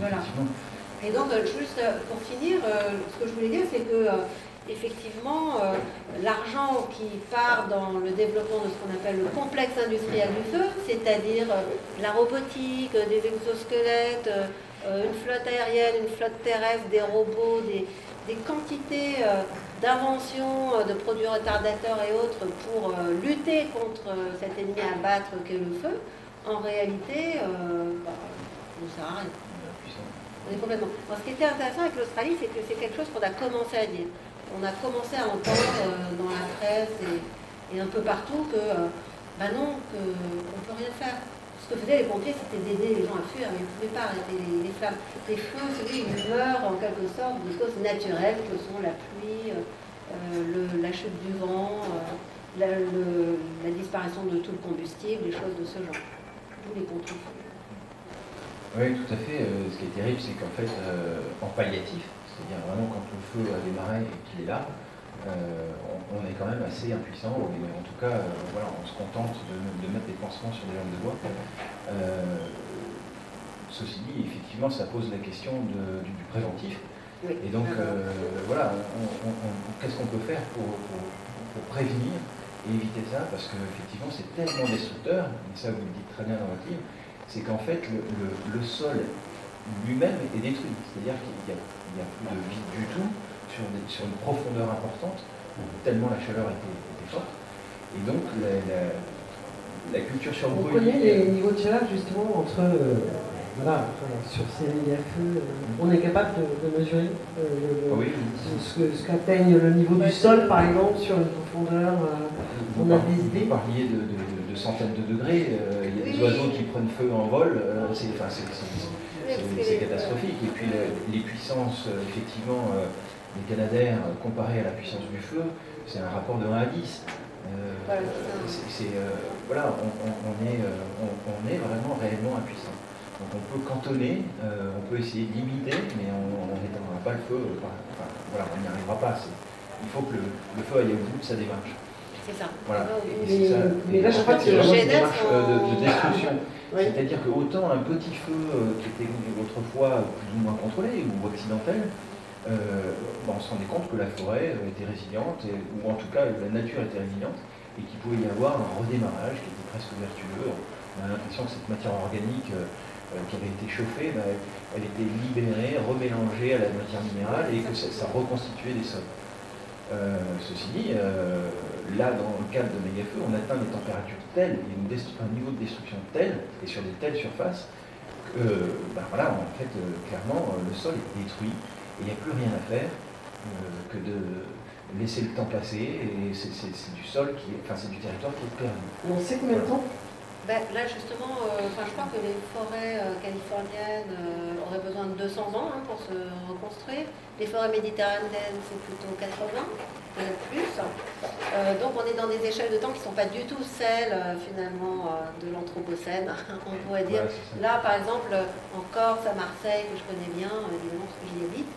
Voilà. Et donc, juste pour finir, ce que je voulais dire, c'est que effectivement, euh, l'argent qui part dans le développement de ce qu'on appelle le complexe industriel du feu, c'est-à-dire euh, la robotique, euh, des exosquelettes, une flotte aérienne, une flotte terrestre, des robots, des, quantités d'inventions de produits retardateurs et autres pour lutter contre cet ennemi à battre qu'est le feu, en réalité, bah, ne sert à rien. On est complètement. ce qui était intéressant avec l'Australie, c'est que c'est quelque chose qu'on a commencé à dire on a commencé à entendre euh, dans la presse et, un peu partout que, bah non, qu'on ne peut rien faire. Ce que faisaient les pompiers, c'était d'aider les gens à fuir, mais ils ne pouvaient pas arrêter les, flammes. Les feux, ils meurent en quelque sorte de causes naturelles que sont la pluie, euh, la chute du vent, la, disparition de tout le combustible, des choses de ce genre. Tous les contre Oui, tout à fait. ce qui est terrible, c'est qu'en fait, en palliatif, c'est-à-dire vraiment quand le feu a démarré et qu'il est là, euh, on, est quand même assez impuissant, mais en tout cas, euh, voilà, on se contente de, mettre des pansements sur des lampes de bois. Euh, ceci dit, effectivement, ça pose la question du, préventif. Et donc, voilà, qu'est-ce qu'on peut faire pour, prévenir et éviter ça? Parce qu'effectivement, c'est tellement destructeur, et ça vous le dites très bien dans votre livre, c'est qu'en fait, le sol lui-même est détruit. C'est-à-dire qu'il n'y a, plus de vie du tout sur, une profondeur importante, tellement la chaleur était, forte. Et donc la, culture sur. On connaît les niveaux de chaleur justement entre... Euh, voilà, sur ces méga-feux, euh, on est capable de, mesurer euh, ce, qu'atteigne le niveau du sol, par exemple, sur une profondeur. on a des idées. Vous parliez de, centaines de degrés, il y a des oiseaux qui prennent feu en vol, c'est c'est catastrophique. Et puis les puissances, euh, effectivement, euh, des Canadaires euh, comparées à la puissance du feu, c'est un rapport de 1 à 10. voilà, on, est, on, est vraiment réellement impuissant. Donc on peut cantonner, on peut essayer de limiter, mais on n'éteindra pas le feu. Enfin, voilà, on n'y arrivera pas. Il faut que le, feu aille au bout de sa démarche. C'est ça. Voilà. Et, ça. mais là, je crois que c'est une démarche de destruction. C'est-à-dire que autant un petit feu euh, qui était autrefois plus ou moins contrôlé ou accidentel, euh, ben, on se rendait compte que la forêt euh, était résiliente, ou en tout cas la nature était résiliente, et qu'il pouvait y avoir un redémarrage qui était presque vertueux. On a l'impression que cette matière organique qui avait été chauffée, ben, elle était libérée, remélangée à la matière minérale, et que ça, reconstituait des sols. Ceci dit, là, dans le cadre de méga on atteint des températures telles et un niveau de destruction tel, et sur des telles surfaces, que, ben voilà, en fait, clairement, le sol est détruit et il n'y a plus rien à faire que de laisser le temps passer et c'est du sol qui est, enfin c'est du territoire qui est perdu. On sait combien de temps ben, là justement, euh, je crois que les forêts euh, californiennes euh, auraient besoin de 200 ans hein, pour se reconstruire. Les forêts méditerranéennes, c'est plutôt 80, peut-être plus. donc on est dans des échelles de temps qui ne sont pas du tout celles finalement de l'Anthropocène, on pourrait dire. là par exemple, en Corse, à Marseille, que je connais bien, évidemment parce que j'y habite,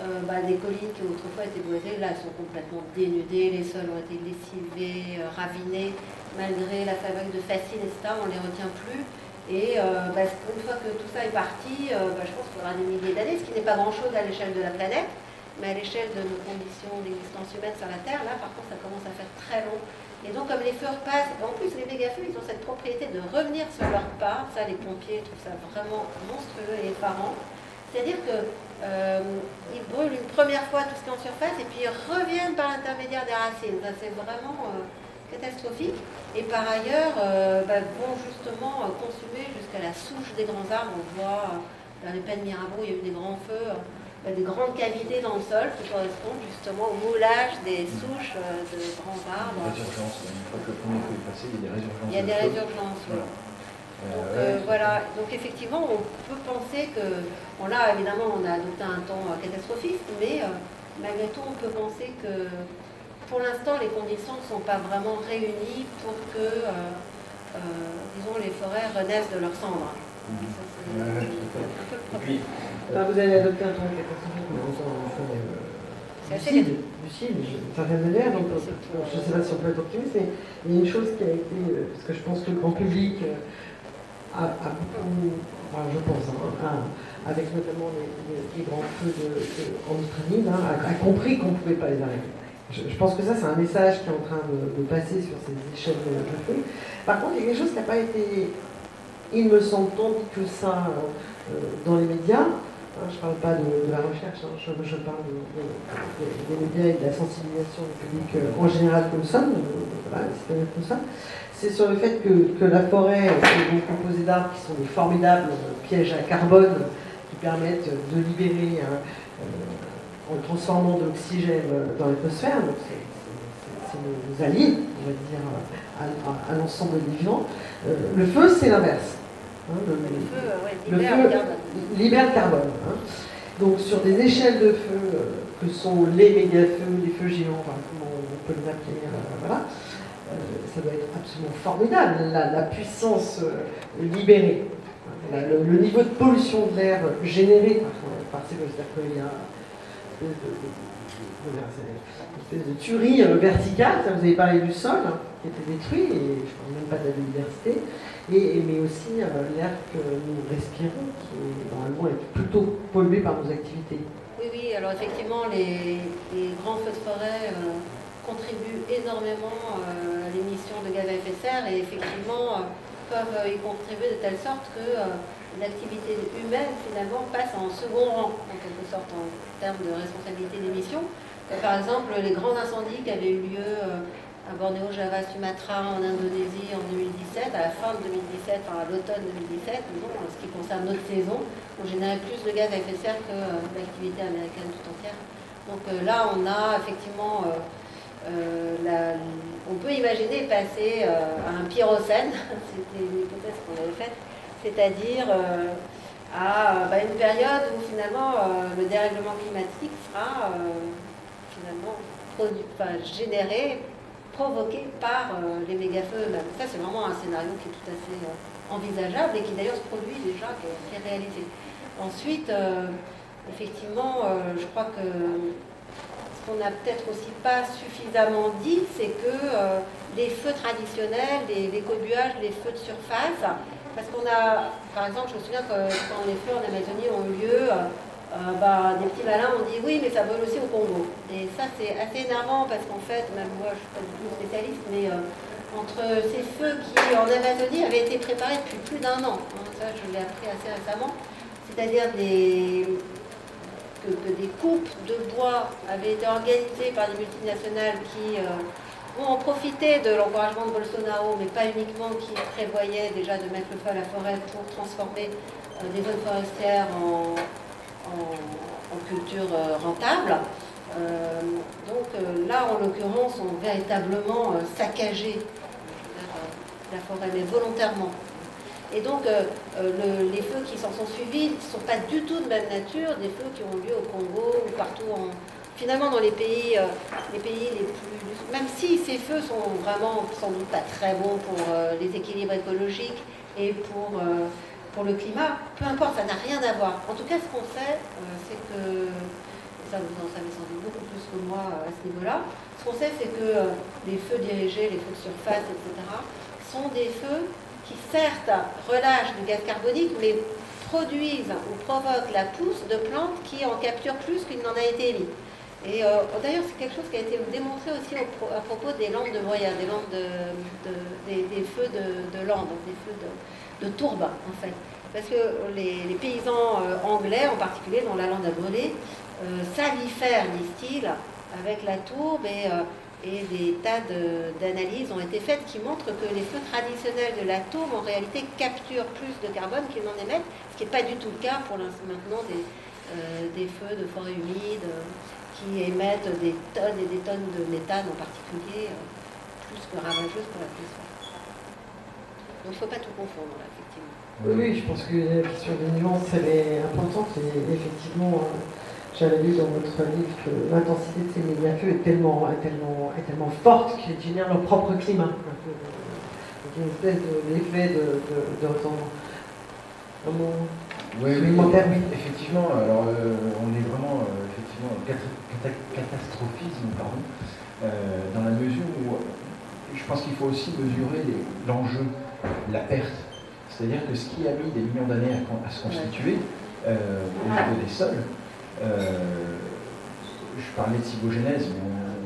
euh, bah, des collines qui autrefois étaient boisées, là, elles sont complètement dénudées, les sols ont été lessivés, euh, ravinés, malgré la fabrique de fascines, etc., on ne les retient plus. Et euh, bah, une fois que tout ça est parti, bah, je pense qu'il y des milliers d'années, ce qui n'est pas grand-chose à l'échelle de la planète, mais à l'échelle de nos conditions d'existence humaine sur la Terre, là, par contre, ça commence à faire très long. Et donc, comme les feux repassent, en plus, les méga-feux, ils ont cette propriété de revenir sur leur pas. Ça, les pompiers trouvent ça vraiment monstrueux et effarant. C'est-à-dire que euh, brûlent une première fois tout ce qui est en surface et puis ils reviennent par l'intermédiaire des racines. c'est vraiment euh, catastrophique. Et par ailleurs, euh, bah, vont justement consumer jusqu'à la souche des grands arbres. On voit dans les plaines Mirabeau, il y a eu des grands feux, bah, des grandes cavités dans le sol qui correspondent justement au moulage des souches de grands arbres. Résurgence, une fois que le premier feu est passé, il y a des résurgences. Il y a des résurgences, donc euh, voilà, donc effectivement, on peut penser que, bon là évidemment on a adopté un temps euh, catastrophiste, mais euh, malgré tout on peut penser que pour l'instant les conditions ne sont pas vraiment réunies pour que, disons, les forêts renaissent de leurs cendres. Mmh. vous avez adopté un catastrophique, mais on s'en lucide, lucide, d'une certaine manière, donc je ne sais pas si on peut être optimiste, mais il y a une chose qui a été, parce que je pense que le grand public a, je pense, hein, avec notamment les, grands feux en Australie, a, compris qu'on ne pouvait pas les arrêter. Je, pense que ça, c'est un message qui est en train de, passer sur ces échelles de, feu. Par contre, il y a quelque chose qui n'a pas été, il me semble, tant dit que ça euh, dans les médias. Hein, je ne parle pas de, la recherche, hein, je, parle des médias et de la sensibilisation du public euh, en général que nous sommes, euh, ça c'est sur le fait que, la forêt est composée d'arbres qui sont des formidables pièges à carbone qui permettent de libérer, euh, en transformant de l'oxygène dans l'atmosphère. Donc c'est nos alliés, on va dire, à, l'ensemble des vivants. Euh, le feu, c'est l'inverse. Hein, le, feu, libère le carbone. Hein. Donc sur des échelles de feu euh, que sont les méga-feux, les feux géants, comment on peut les appeler, voilà, euh, ça doit être absolument formidable, la, puissance libérée, le, niveau de pollution de l'air généré par, ces C'est-à-dire qu'il y a une espèce de tuerie euh, verticale, vous avez parlé du sol hein, qui était détruit, et je ne parle même pas de la biodiversité, et, mais aussi l'air que nous respirons, qui normalement est plutôt pollué par nos activités. Oui, oui, alors effectivement, les, grands feux de forêt contribuent énormément euh, à l'émission de gaz à effet de serre et effectivement euh, peuvent y contribuer de telle sorte que euh, l'activité humaine finalement passe en second rang en quelque sorte en termes de responsabilité d'émission. Par exemple, les grands incendies qui avaient eu lieu à Bornéo, Java, Sumatra, en Indonésie en 2017, à la fin de 2017, enfin à l'automne 2017, en ce qui concerne notre saison, on générait plus de gaz à effet de serre que l'activité américaine tout entière. Donc là, on a effectivement euh, on peut imaginer passer euh, à un pyrocène, c'était une hypothèse qu'on avait faite, c'est-à-dire euh, à bah, une période où finalement le dérèglement climatique sera finalement généré, provoqué par les méga-feux Ça, c'est vraiment un scénario qui est tout à fait envisageable et qui d'ailleurs se produit déjà, qui est réalisé. Ensuite, effectivement, je crois que qu'on n'a peut-être aussi pas suffisamment dit, c'est que euh, les feux traditionnels, les, les les feux de surface, parce qu'on a, par exemple, je me souviens que quand les feux en Amazonie ont eu lieu, euh, euh, bah, des petits malins ont dit oui, mais ça vole aussi au Congo. Et ça, c'est assez énervant parce qu'en fait, même moi, je ne suis pas du tout spécialiste, mais entre ces feux qui, en Amazonie, avaient été préparés depuis plus d'un an, hein, ça, je l'ai appris assez récemment, c'est-à-dire que, des coupes de bois avaient été organisées par des multinationales qui euh, ont profité de l'encouragement de Bolsonaro, mais pas uniquement, qui prévoyaient déjà de mettre le feu à la forêt pour transformer euh, des zones forestières en, culture euh, rentable. donc là, en l'occurrence, ont véritablement saccagé la forêt, mais volontairement. Et donc, euh, euh, les feux qui s'en sont suivis ne sont pas du tout de même nature des feux qui ont lieu au Congo ou partout en. Finalement, dans les pays, euh, les pays les plus. Même si ces feux sont vraiment sans doute pas très bons pour les équilibres écologiques et pour, pour le climat, peu importe, ça n'a rien à voir. En tout cas, ce qu'on sait, c'est que. Ça, vous en savez sans doute beaucoup plus que moi à ce niveau-là. Ce qu'on sait, c'est que les feux dirigés, les feux de surface, etc., sont des feux qui certes relâchent du gaz carbonique, mais produisent ou provoquent la pousse de plantes qui en capturent plus qu'il n'en a été émis. Et euh, d'ailleurs, c'est quelque chose qui a été démontré aussi à propos des lampes de broyat, des lampes de, feux de, de lande, des feux de, de tourbe, en fait. Parce que les, paysans euh, anglais, en particulier, dont la lande a brûlé, euh, salifèrent, disent-ils, avec la tourbe et et des tas d'analyses ont été faites qui montrent que les feux traditionnels de l'atome en réalité capturent plus de carbone qu'ils n'en émettent, ce qui n'est pas du tout le cas pour maintenant des, euh, des feux de forêt humide euh, qui émettent des tonnes et des tonnes de méthane en particulier, euh, plus que ravageuses pour l'atmosphère. Donc il ne faut pas tout confondre, effectivement. Oui, oui, je pense que la question des nuances, elle est importante et effectivement j'avais lu dans votre livre que l'intensité de ces méga-feux est tellement, tellement, est tellement forte qu'ils génèrent leur propre climat. Donc une espèce d'effet de, de, de, retendement. Oui, oui, effectivement. Alors, euh, on est vraiment euh, effectivement catastrophisme, pardon, euh, dans la mesure où je pense qu'il faut aussi mesurer l'enjeu, la perte. C'est-à-dire que ce qui a mis des millions d'années à, à, se constituer au niveau des sols, euh, je parlais de cybogénèse, mais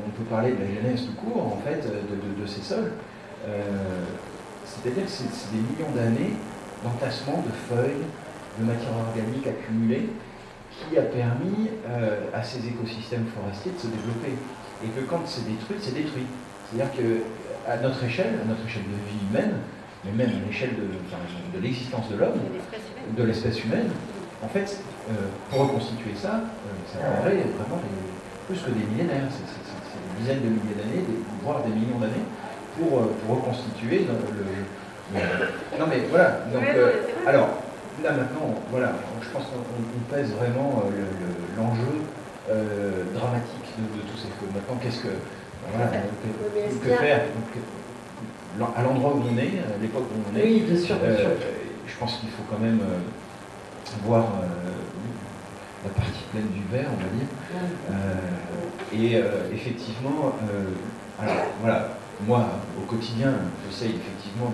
on, peut parler de la genèse tout court, en fait, de, ces sols. Euh, c'est-à-dire que c'est des millions d'années d'entassement de feuilles, de matière organique accumulée, qui a permis euh, à ces écosystèmes forestiers de se développer. Et que quand c'est détruit, c'est détruit. C'est-à-dire qu'à notre échelle, à notre échelle de vie humaine, mais même à l'échelle de, de l'existence de l'homme, de l'espèce humaine, en fait, euh, pour reconstituer ça, euh, ça prendrait vraiment plus que des millénaires, c'est des dizaines de milliers d'années, voire des millions d'années, pour, euh, reconstituer le, Non mais voilà, donc, alors là maintenant, voilà, je pense qu'on pèse vraiment l'enjeu dramatique de, tous ces feux. Maintenant, qu'est-ce que, voilà, que, faire à l'endroit où on est, à l'époque où on est, oui, bien sûr, bien sûr. je pense qu'il faut quand même voir euh, la partie pleine du verre, on va dire. Euh, et euh, effectivement, alors voilà, moi, au quotidien, j'essaye effectivement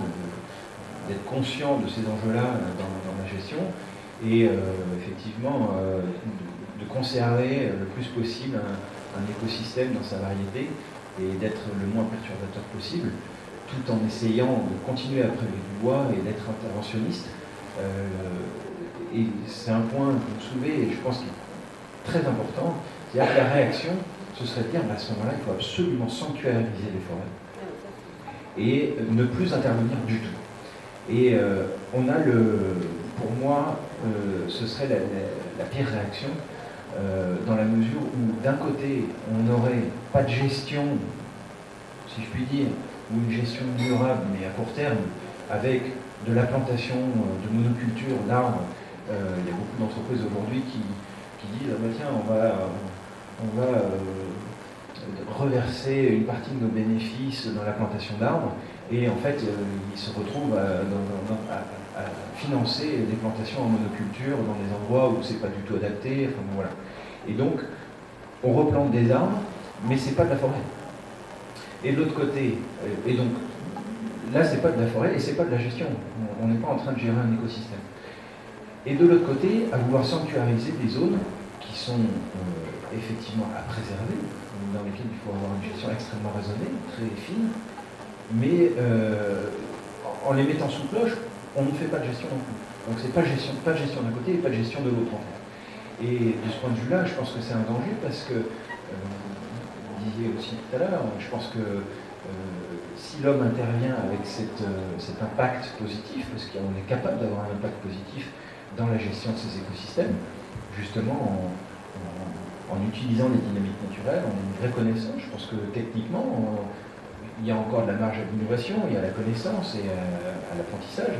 d'être conscient de ces enjeux-là dans, ma gestion et effectivement de, conserver le plus possible un, écosystème dans sa variété et d'être le moins perturbateur possible, tout en essayant de continuer à prélever du bois et d'être interventionniste et c'est un point que vous soulevez, et je pense qu'il est très important, c'est-à-dire que la réaction, ce serait de dire, bah, à ce moment-là, il faut absolument sanctuariser les forêts et ne plus intervenir du tout. Et euh, on a le, pour moi, euh, ce serait la, pire réaction, euh, dans la mesure où d'un côté, on n'aurait pas de gestion, si je puis dire, ou une gestion durable, mais à court terme, avec de la plantation de monoculture d'arbres. Euh, il y a beaucoup d'entreprises aujourd'hui qui, disent ah bah tiens, on va, on va euh, reverser une partie de nos bénéfices dans la plantation d'arbres, et en fait, euh, ils se retrouvent à, financer des plantations en monoculture dans des endroits où c'est pas du tout adapté. Et donc, on replante des arbres, mais c'est pas de la forêt. Et de l'autre côté, et donc là, c'est pas de la forêt et c'est pas de la gestion. On n'est pas en train de gérer un écosystème. Et de l'autre côté, à vouloir sanctuariser des zones qui sont euh, effectivement à préserver, dans lesquelles il faut avoir une gestion extrêmement raisonnée, très fine, mais euh, en les mettant sous cloche, on ne fait pas de gestion non plus. Donc c'est pas pas de gestion d'un côté et pas de gestion de l'autre en. Et de ce point de vue-là, je pense que c'est un danger parce que, vous disiez aussi tout à l'heure, je pense que si l'homme intervient avec cet impact positif, parce qu'on est capable d'avoir un impact positif dans la gestion de ces écosystèmes, justement en, utilisant les dynamiques naturelles, on a une. Je pense que techniquement, il y a encore de la marge à l'innovation, il y a la connaissance et à, l'apprentissage.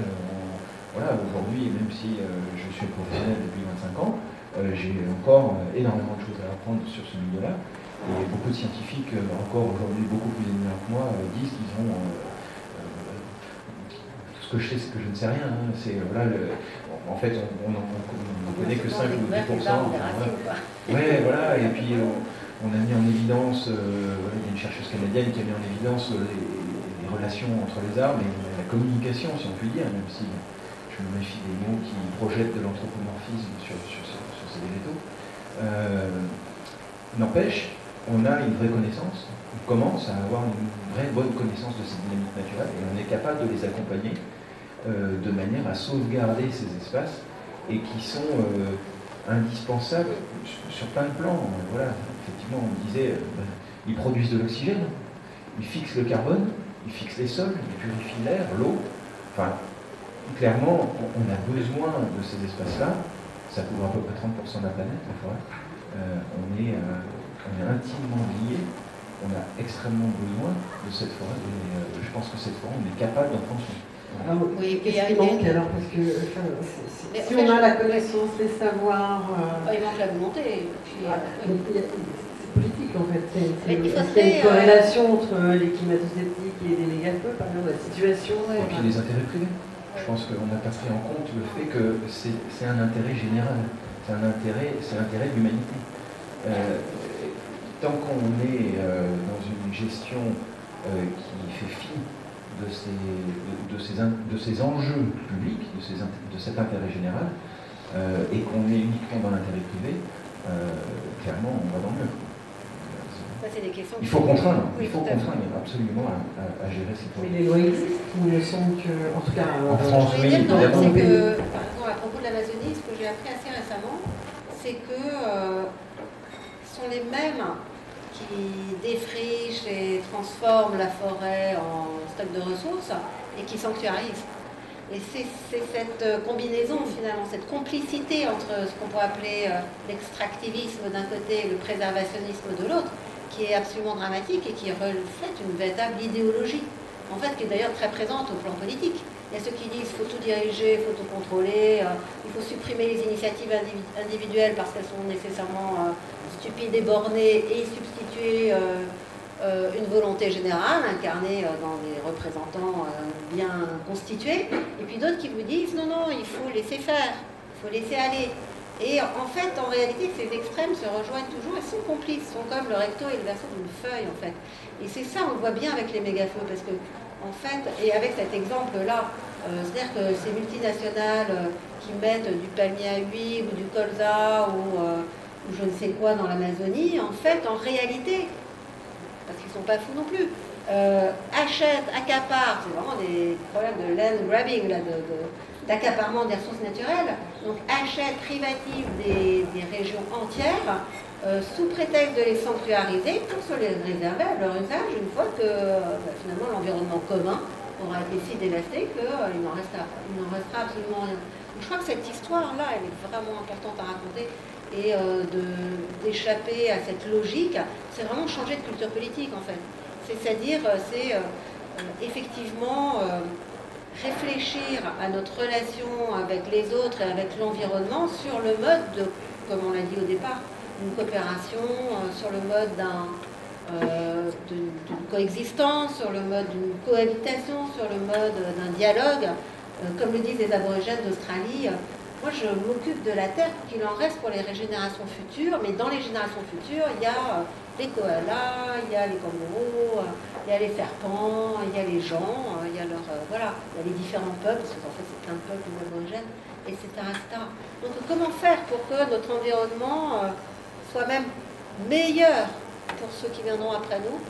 Voilà, aujourd'hui, même si euh, je suis professionnel depuis 25 ans, euh, j'ai encore euh, énormément de choses à apprendre sur ce milieu-là. Et beaucoup de scientifiques, encore aujourd'hui beaucoup plus éminents que moi, disent qu'ils ont tout ce que je sais, c'est que je ne sais rien. Hein. C'est voilà, le, en fait, on ne connaît que 5 ou 10%. Ouais, voilà, et puis on, a mis en évidence, euh, il y a une chercheuse canadienne qui a mis en évidence euh, les, relations entre les arbres et la communication, si on peut dire, même si je me méfie des mots qui projettent de l'anthropomorphisme sur, ces végétaux. Euh, n'empêche, on a une vraie connaissance, on commence à avoir une vraie bonne connaissance de ces dynamiques naturelles et on est capable de les accompagner de manière à sauvegarder ces espaces et qui sont euh, indispensables sur plein de plans. Voilà, effectivement, on disait, euh, ben, ils produisent de l'oxygène, ils fixent le carbone, ils fixent les sols, ils purifient l'air, l'eau. Enfin, clairement, on a besoin de ces espaces-là. Ça couvre à peu près 30% de la planète, la forêt. on, est, on est intimement liés on a extrêmement besoin de cette forêt et je pense que cette forêt, on est capable d'en prendre soin. Ah, oui, qu'est-ce qui manque alors Parce que si on a la connaissance, les savoirs. Euh... il manque la volonté. Ah, euh, c'est politique en fait. C'est une euh, corrélation entre les climato-sceptiques et les méga-feux, par exemple, la situation. Et puis les intérêts privés. Je pense qu'on n'a pas pris en compte le fait que c'est un intérêt général, c'est un intérêt, c'est l'intérêt de l'humanité. Euh, tant qu'on est dans une gestion qui fait fi de ces, de, ces, de ces enjeux publics, de, ces, de cet intérêt général, euh, et qu'on est uniquement dans l'intérêt privé, euh, clairement, on va dans le mur. il faut contraindre, il faut contraindre absolument à, gérer ces problèmes. Mais les lois existent, il me semble que, en tout cas, en France, oui, c'est que, par exemple, à propos de l'Amazonie, ce que j'ai appris assez récemment, c'est que euh, ce sont les mêmes qui défrichent et transforment la forêt en stock de ressources et qui sanctuarisent. Et c'est cette euh, combinaison finalement, cette complicité entre ce qu'on peut appeler euh, l'extractivisme d'un côté et le préservationnisme de l'autre, qui est absolument dramatique et qui reflète une véritable idéologie, en fait, qui est d'ailleurs très présente au plan politique. Il y a ceux qui disent qu'il faut tout diriger, il faut tout contrôler, euh, il faut supprimer les initiatives individuelles parce qu'elles sont nécessairement stupides et bornées et substituer euh, une volonté générale incarnée euh, dans des représentants euh, bien constitués, et puis d'autres qui vous disent non, non, il faut laisser faire, il faut laisser aller. Et en fait, en réalité, ces extrêmes se rejoignent toujours et sont complices, sont comme le recto et le verso d'une feuille, en fait. Et c'est ça, on le voit bien avec les méga-feux, parce que, en fait, et avec cet exemple-là, c'est-à-dire que ces multinationales qui mettent du palmier à huile ou du colza ou, ou je ne sais quoi dans l'Amazonie, en fait, en réalité, parce qu'ils ne sont pas fous non plus, euh, achètent, accaparent, c'est vraiment des problèmes de land grabbing, d'accaparement des ressources naturelles, donc achètent, privatisent des, régions entières euh, sous prétexte de les sanctuariser pour se les réserver à leur usage une fois que bah, finalement l'environnement commun aura été si dévasté qu'il euh, n'en restera, restera, absolument rien. je crois que cette histoire-là, elle est vraiment importante à raconter et euh, d'échapper à cette logique, c'est vraiment changer de culture politique en fait. C'est-à-dire, c'est effectivement réfléchir à notre relation avec les autres et avec l'environnement sur le mode de, comme on l'a dit au départ, une coopération, sur le mode d'une coexistence, sur le mode d'une cohabitation, sur le mode d'un dialogue. comme le disent les aborigènes d'Australie, moi, je m'occupe de la terre pour qu'il en reste pour les générations futures, mais dans les générations futures, il y a les koalas, il y a les kangourous, il y a les serpents, il y a les gens, il y a leur, euh, voilà, il y a les différents peuples, parce qu'en fait, c'est plein de peuples aborigènes, etc., etc. Donc, comment faire pour que notre environnement euh, soit même meilleur pour ceux qui viendront après nous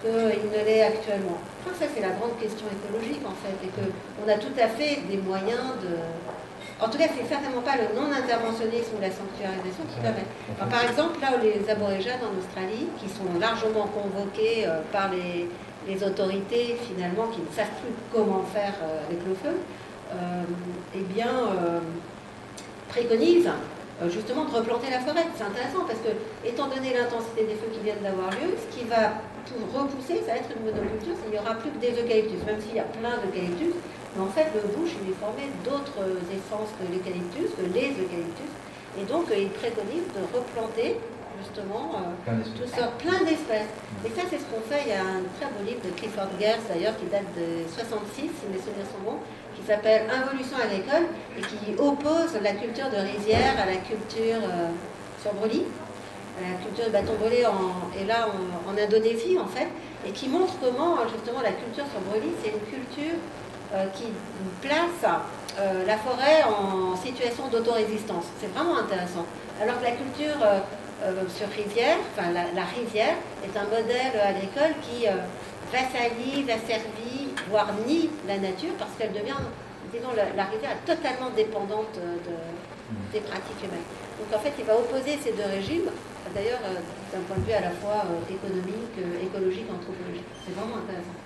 qu'il ne l'est actuellement Je crois que ça, c'est la grande question écologique, en fait, et qu'on a tout à fait des moyens de En tout cas, c'est certainement pas le non-interventionnisme ou la sanctuarisation qui permet. par exemple, là où les aborigènes en Australie, qui sont largement convoqués euh, par les, autorités finalement qui ne savent plus comment faire euh, avec le feu, eh bien, préconisent justement de replanter la forêt. C'est intéressant parce que, étant donné l'intensité des feux qui viennent d'avoir lieu, ce qui va tout repousser, ça va être une monoculture, il n'y aura plus que des eucalyptus, même s'il y a plein d'eucalyptus, mais en fait, le bush, il est formé d'autres essences que l'eucalyptus, que les eucalyptus. Et donc, euh, il préconise de replanter justement euh, tout ça, plein d'espèces. Et ça, c'est ce qu'on fait. Il y a un très beau livre de Clifford Geertz, d'ailleurs, qui date de 66, si mes souvenirs sont bons, qui s'appelle Involution agricole et qui oppose la culture de rizière à la culture euh, sur brûlis, à la culture de bâton brûlé en, et là en, Indonésie, en fait, et qui montre comment, justement, la culture sur brûlis, c'est une culture euh, qui place euh, la forêt en situation d'autorésistance. C'est vraiment intéressant. Alors que la culture sur rizière, enfin la, rizière, est un modèle agricole qui vassalise, asservit, voire nie la nature parce qu'elle devient, disons, la, rizière est totalement dépendante des pratiques humaines. Donc en fait, il va opposer ces deux régimes, d'ailleurs d'un point de vue à la fois économique, écologique, anthropologique. C'est vraiment intéressant.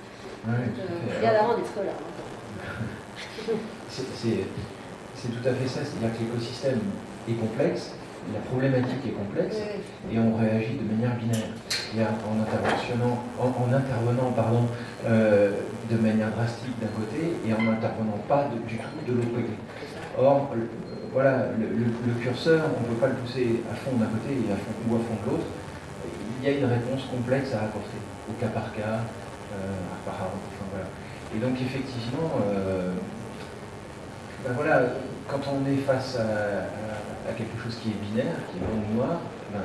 il y a la des scolaires. C'est tout à fait ça, c'est-à-dire que l'écosystème est complexe, la problématique est complexe, et on réagit de manière binaire. En, intervenant, en, intervenant pardon, euh, de manière drastique d'un côté et en n'intervenant pas du tout de l'autre côté. Or, voilà, le, curseur, on ne peut pas le pousser à fond d'un côté et à fond, ou à fond de l'autre. Il y a une réponse complexe à apporter, au cas par cas, euh, par, enfin, voilà. Et donc effectivement, euh, ben voilà, quand on est face à, quelque chose qui est binaire, qui est bon ou noir, ben,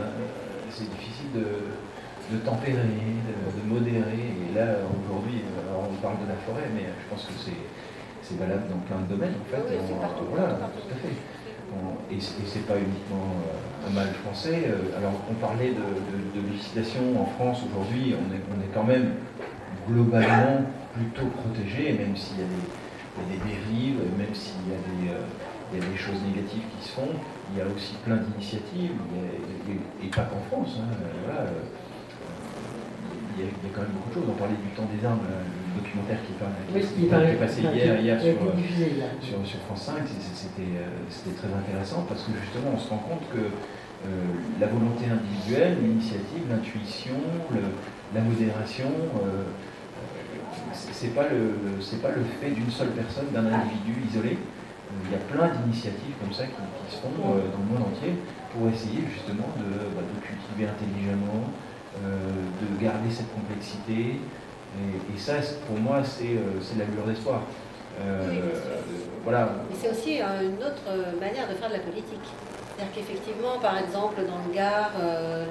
c'est difficile de, tempérer, de, modérer. Et là, aujourd'hui, on parle de la forêt, mais je pense que c'est valable dans plein de domaines, en fait. Oui, partout, voilà, tout à fait. et, et c'est pas uniquement euh, un mal français. Euh, alors, on parlait de, législation en France aujourd'hui, on est, on est quand même globalement plutôt protégé, même s'il y, a des dérives, même s'il y, a des choses négatives qui se font, il y a aussi plein d'initiatives, et, pas qu'en France. Hein, il, y a, quand même beaucoup de choses. On parlait du temps des armes, le documentaire qui, est passé hier, sur, sur, France 5, c'était très intéressant parce que justement on se rend compte que la volonté individuelle, l'initiative, l'intuition, la modération, c'est pas le c'est pas le fait d'une seule personne, d'un individu isolé. Il y a plein d'initiatives comme ça qui, se font euh, dans le monde entier pour essayer justement de, bah, cultiver intelligemment, euh, de garder cette complexité. Et, ça, pour moi, c'est euh, la lueur d'espoir. voilà. Mais c'est aussi une autre manière de faire de la politique. C'est-à-dire qu'effectivement, par exemple, dans le Gard,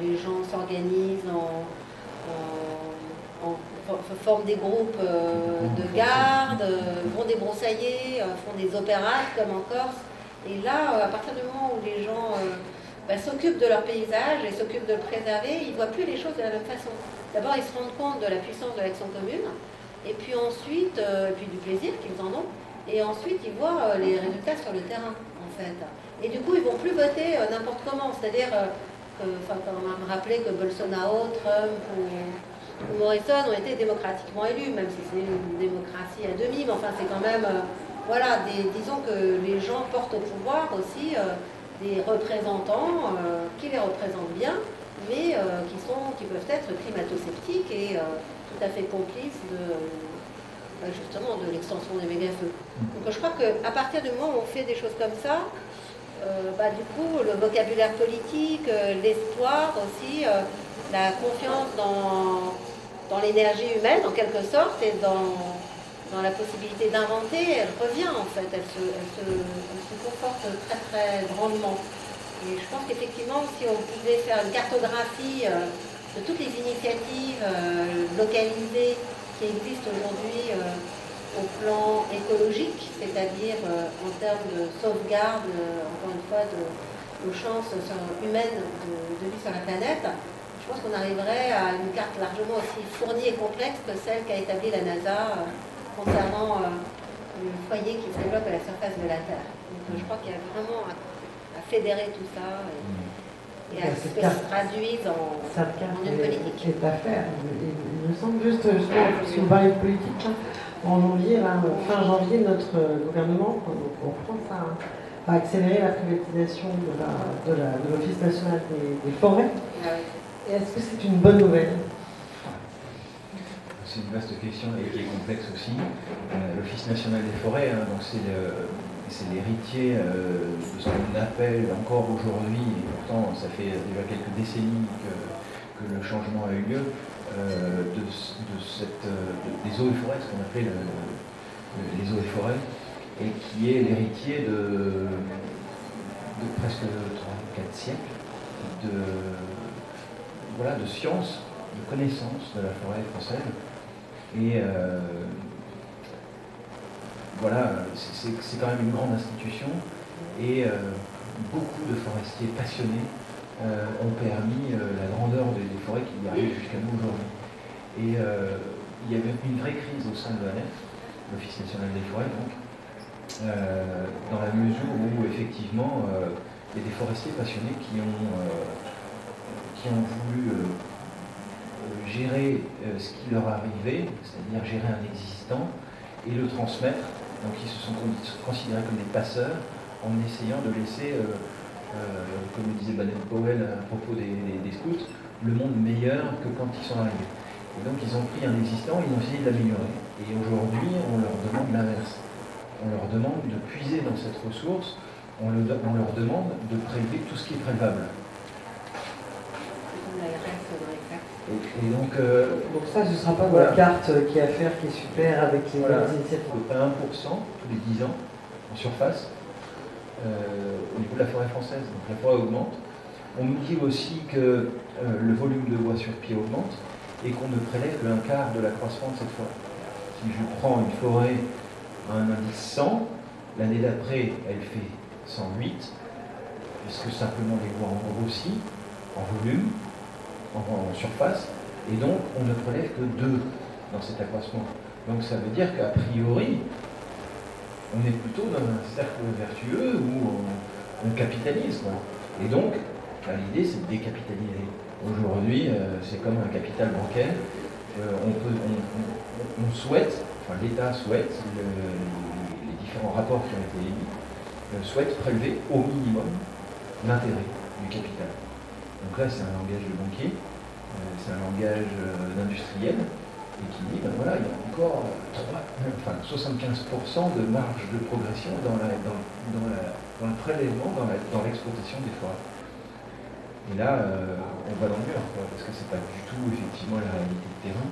les gens s'organisent en, forment des groupes euh, de garde, euh, vont débroussailler, euh, font des opéras comme en Corse. Et là, à partir du moment où les gens bah, s'occupent de leur paysage et s'occupent de le préserver, ils ne voient plus les choses de la même façon. D'abord, ils se rendent compte de la puissance de l'action commune, et puis ensuite, puis du plaisir qu'ils en ont, et ensuite, ils voient les résultats sur le terrain, en fait. Et du coup, ils ne vont plus voter n'importe comment, c'est-à-dire, enfin, quand on m'a rappelé que Bolsonaro, Trump ou Morrison ont été démocratiquement élus, même si c'est une démocratie à demi, mais enfin c'est quand même, euh, voilà, disons que les gens portent au pouvoir aussi euh, des représentants euh, qui les représentent bien, mais qui, sont, qui peuvent être climato-sceptiques et tout à fait complices de, bah, justement de l'extension des méga-feux. Donc je crois qu'à partir du moment où on fait des choses comme ça, bah, du coup, le vocabulaire politique, l'espoir aussi, la confiance dans, l'énergie humaine, en quelque sorte, et dans, la possibilité d'inventer, elle revient en fait, elle se, elle se, conforte très très grandement. Et je pense qu'effectivement, si on pouvait faire une cartographie euh, de toutes les initiatives euh, localisées qui existent aujourd'hui euh, au plan écologique, c'est-à-dire en termes de sauvegarde, encore une fois, de nos chances humaines de, de vie sur la planète, je pense qu'on arriverait à une carte largement aussi fournie et complexe que celle qu'a établie la NASA euh, concernant euh, le foyer qui se développe à la surface de la Terre. Donc je crois qu'il y a vraiment à, fédérer tout ça et, à ce que ça se traduise en, une politique. Il, me semble juste, si vous parlez de politique, hein, en janvier, fin janvier, notre gouvernement, en France, a, accéléré la privatisation de l'Office national des, forêts. Ah est-ce que c'est une bonne nouvelle? C'est une vaste question et qui est complexe aussi. Euh, L'Office national des forêts, hein, donc c'est l'héritier euh, de ce qu'on appelle encore aujourd'hui, et pourtant ça fait déjà quelques décennies que, le changement a eu lieu, euh, de, cette, des eaux et forêts, ce qu'on appelait les eaux et forêts, et qui est l'héritier de, presque 3-4 siècles de, voilà, de sciences, de connaissances de la forêt française et euh, voilà, c'est quand même une grande institution et euh, beaucoup de forestiers passionnés euh, ont permis la grandeur des, forêts qui arrivent jusqu'à nous aujourd'hui. Et il y avait une vraie crise au sein de l'ANEF, l'Office national des forêts donc, dans la mesure où effectivement il y a des forestiers passionnés qui ont, qui ont voulu gérer euh, ce qui leur arrivait, c'est-à-dire gérer un existant, et le transmettre. Donc ils se sont considérés comme des passeurs en essayant de laisser, euh, euh, comme le disait Baden Powell à propos des, scouts, le monde meilleur que quand ils sont arrivés. Et donc ils ont pris un existant, ils ont essayé de l'améliorer. Et aujourd'hui, on leur demande l'inverse. On leur demande de puiser dans cette ressource, on leur demande de prélever tout ce qui est prélevable. Et, donc, euh, donc, ça, ce ne sera pas la carte qui est à faire, qui est super avec les voilà, initiatives. À 1% tous les 10 ans en surface euh, au niveau de la forêt française. Donc la forêt augmente. On nous dit aussi que euh, le volume de bois sur pied augmente et qu'on ne prélève qu'un quart de la croissance de cette forêt. Si je prends une forêt à un indice 100, l'année d'après, elle fait 108, puisque simplement les bois ont grossi en volume, en, surface, et donc on ne prélève que deux dans cet accroissement. Donc ça veut dire qu'à priori, on est plutôt dans un cercle vertueux où on, capitalise. Et donc, bah, l'idée c'est de décapitaliser. Aujourd'hui, euh, c'est comme un capital bancaire. Euh, on, souhaite, enfin l'État souhaite, les différents rapports qui ont été émis, euh, souhaite prélever au minimum l'intérêt du capital. Donc là, c'est un langage de banquier, euh, c'est un langage euh, d'industriel, et qui dit, ben voilà, il y a encore 75% de marge de progression dans, le prélèvement, dans l'exploitation des forêts. Et là, euh, on va dans le mur, parce que ce n'est pas du tout effectivement la réalité de terrain.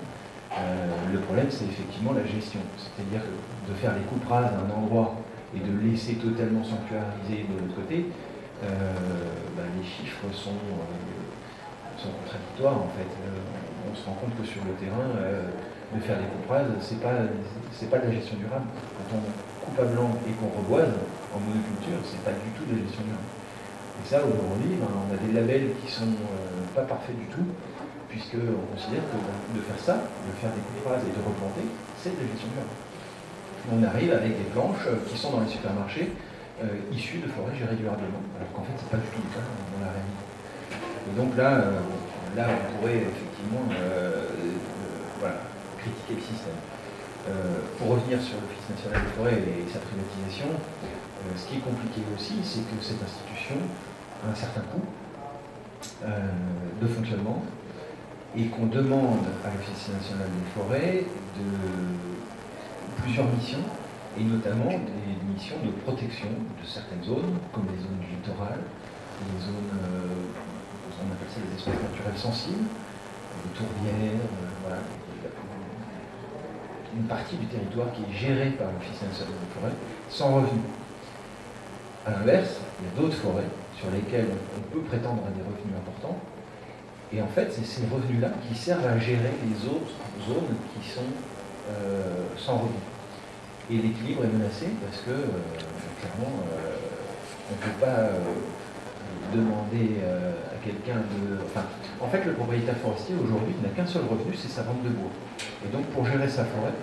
le problème, c'est effectivement la gestion. C'est-à-dire de faire les coupes rases à un endroit et de laisser totalement sanctuariser de l'autre côté, euh, bah, les chiffres sont, euh, sont, contradictoires en fait. Euh, on se rend compte que sur le terrain, de faire des couprages, c'est pas c'est pas de la gestion durable. Quand on coupe à blanc et qu'on reboise en monoculture, c'est pas du tout de la gestion durable. Et ça, aujourd'hui, ben, on a des labels qui sont pas parfaits du tout, puisqu'on considère que de faire ça, de faire des couprages et de replanter, c'est de la gestion durable. On arrive avec des planches qui sont dans les supermarchés, euh, issus de forêts gérées durablement, alors qu'en fait, c'est pas du tout le cas dans la réalité. Et donc là, euh, on pourrait effectivement euh, critiquer le système. pour revenir sur l'Office national des forêts et sa privatisation, ce qui est compliqué aussi, c'est que cette institution a un certain coût de fonctionnement et qu'on demande à l'Office national des forêts de plusieurs missions et notamment des missions de protection de certaines zones, comme les zones littorales, les zones, euh, on appelle ça les espaces naturels sensibles, les tourbières, euh, voilà, une partie du territoire qui est gérée par l'Office national des forêts, sans revenus. A l'inverse, il y a d'autres forêts sur lesquelles on peut prétendre à des revenus importants, et en fait, c'est ces revenus-là qui servent à gérer les autres zones qui sont euh, sans revenus. Et l'équilibre est menacé parce que, euh, clairement, euh, on ne peut pas euh, demander à quelqu'un de... Enfin, en fait, le propriétaire forestier, aujourd'hui, n'a qu'un seul revenu, c'est sa vente de bois. Et donc, pour gérer sa forêt,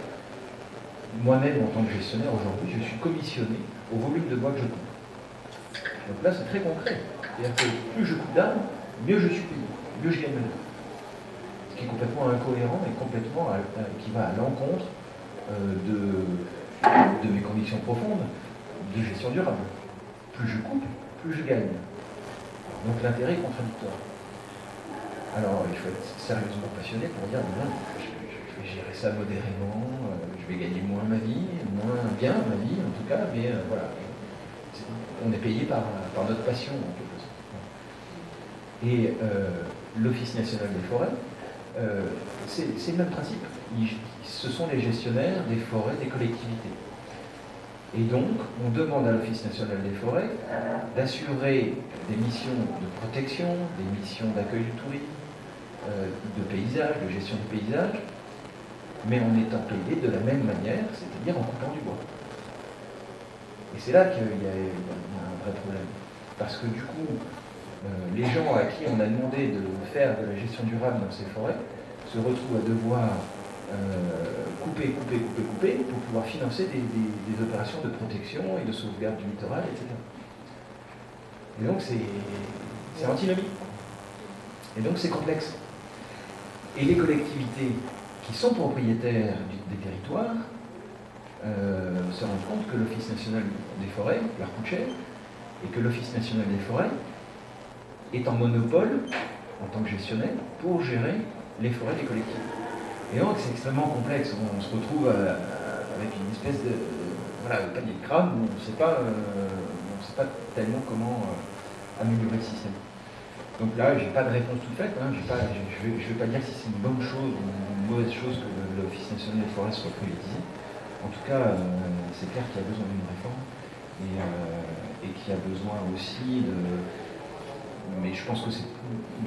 moi-même, en tant que gestionnaire aujourd'hui, je suis commissionné au volume de bois que je coupe. Donc là, c'est très concret. C'est-à-dire que plus je coupe d'arbres, mieux je suis payé, mieux je gagne ma vie. Ce qui est complètement incohérent et complètement qui va à l'encontre de, de mes convictions profondes de gestion durable. Plus je coupe, plus je gagne. Donc l'intérêt est contradictoire. Alors il faut être sérieusement passionné pour dire, je, vais gérer ça modérément, euh, je vais gagner moins ma vie, moins bien ma vie en tout cas, mais euh, voilà. on est payé par, notre passion en quelque sorte. Et euh, l'Office national des forêts, c'est le même principe. Ce sont les gestionnaires des forêts des collectivités. Et donc, on demande à l'Office national des forêts d'assurer des missions de protection, des missions d'accueil du tourisme, euh, de paysage, de gestion du paysage, mais en étant payé de la même manière, c'est-à-dire en coupant du bois. Et c'est là qu'il y, a un vrai problème. Parce que du coup, euh, les gens à qui on a demandé de faire de la gestion durable dans ces forêts se retrouvent à devoir couper, couper, couper, couper, pour pouvoir financer des, opérations de protection et de sauvegarde du littoral, etc. Et donc c'est antinomique. Et donc c'est complexe. Et les collectivités qui sont propriétaires des territoires euh, se rendent compte que l'Office national des forêts leur coûte cher et que l'Office national des forêts est en monopole en tant que gestionnaire pour gérer les forêts des collectivités. Et donc c'est extrêmement complexe. On, se retrouve euh, avec une espèce de, voilà, panier de crâne où on ne sait pas, euh, sait pas tellement comment euh, améliorer le système. Donc là, je n'ai pas de réponse toute faite. Hein. Je ne vais, pas dire si c'est une bonne chose ou une mauvaise chose que l'Office national des forêts soit politisé. En tout cas, c'est clair qu'il y a besoin d'une réforme et, et qu'il y a besoin aussi de. Mais je pense que c'est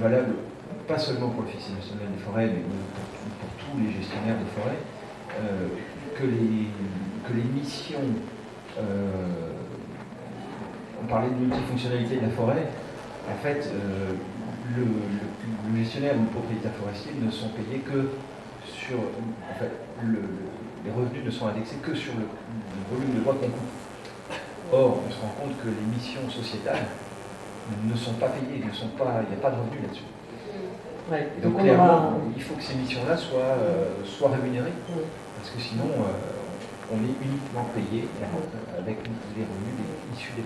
valable pas seulement pour l'Office national des forêts, mais pour, tous les gestionnaires de forêts, euh, que, les, missions, euh, on parlait de multifonctionnalité de la forêt, en fait, euh, le, gestionnaire ou le propriétaire forestier ne sont payés que sur. En fait, les revenus ne sont indexés que sur le, volume de bois qu'on coupe. Or, on se rend compte que les missions sociétales ne sont pas payées, il n'y a pas de revenus là-dessus donc, clairement, il faut que ces missions-là soient, euh, soient rémunérées, parce que sinon, euh, on est uniquement payé avec les revenus issus des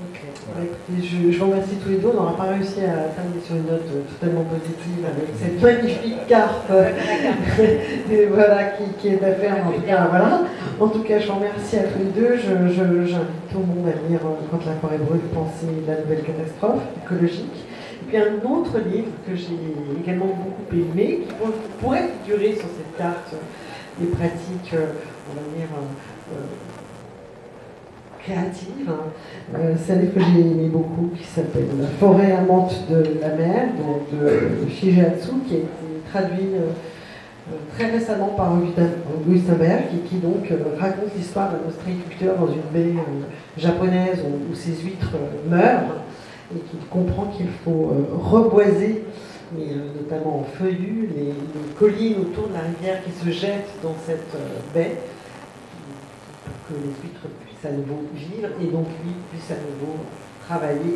bah, je, vous remercie tous les deux. On n'aura pas réussi à terminer sur une note euh, totalement positive avec cette magnifique carte voilà, qui, est à faire. En tout cas, voilà. En tout cas, je vous remercie à tous les deux. J'invite tout le monde à lire Quand la forêt brûle, penser la nouvelle catastrophe écologique puis un autre livre que j'ai également beaucoup aimé, qui pourrait figurer sur cette carte des pratiques, euh, on va dire, euh, euh, créatives. Hein. c'est un livre que j'ai aimé beaucoup, qui s'appelle La forêt amante de la mer, de, Shigeatsu, qui a été traduit très récemment par Augustin Berg, et qui donc raconte l'histoire d'un ostréiculteur dans une baie japonaise où ses huîtres meurent et qu'il comprend qu'il faut euh, reboiser, euh, notamment en feuillus, les, collines autour de la rivière qui se jettent dans cette euh, baie pour que les huîtres puissent à nouveau vivre et donc lui puisse à nouveau travailler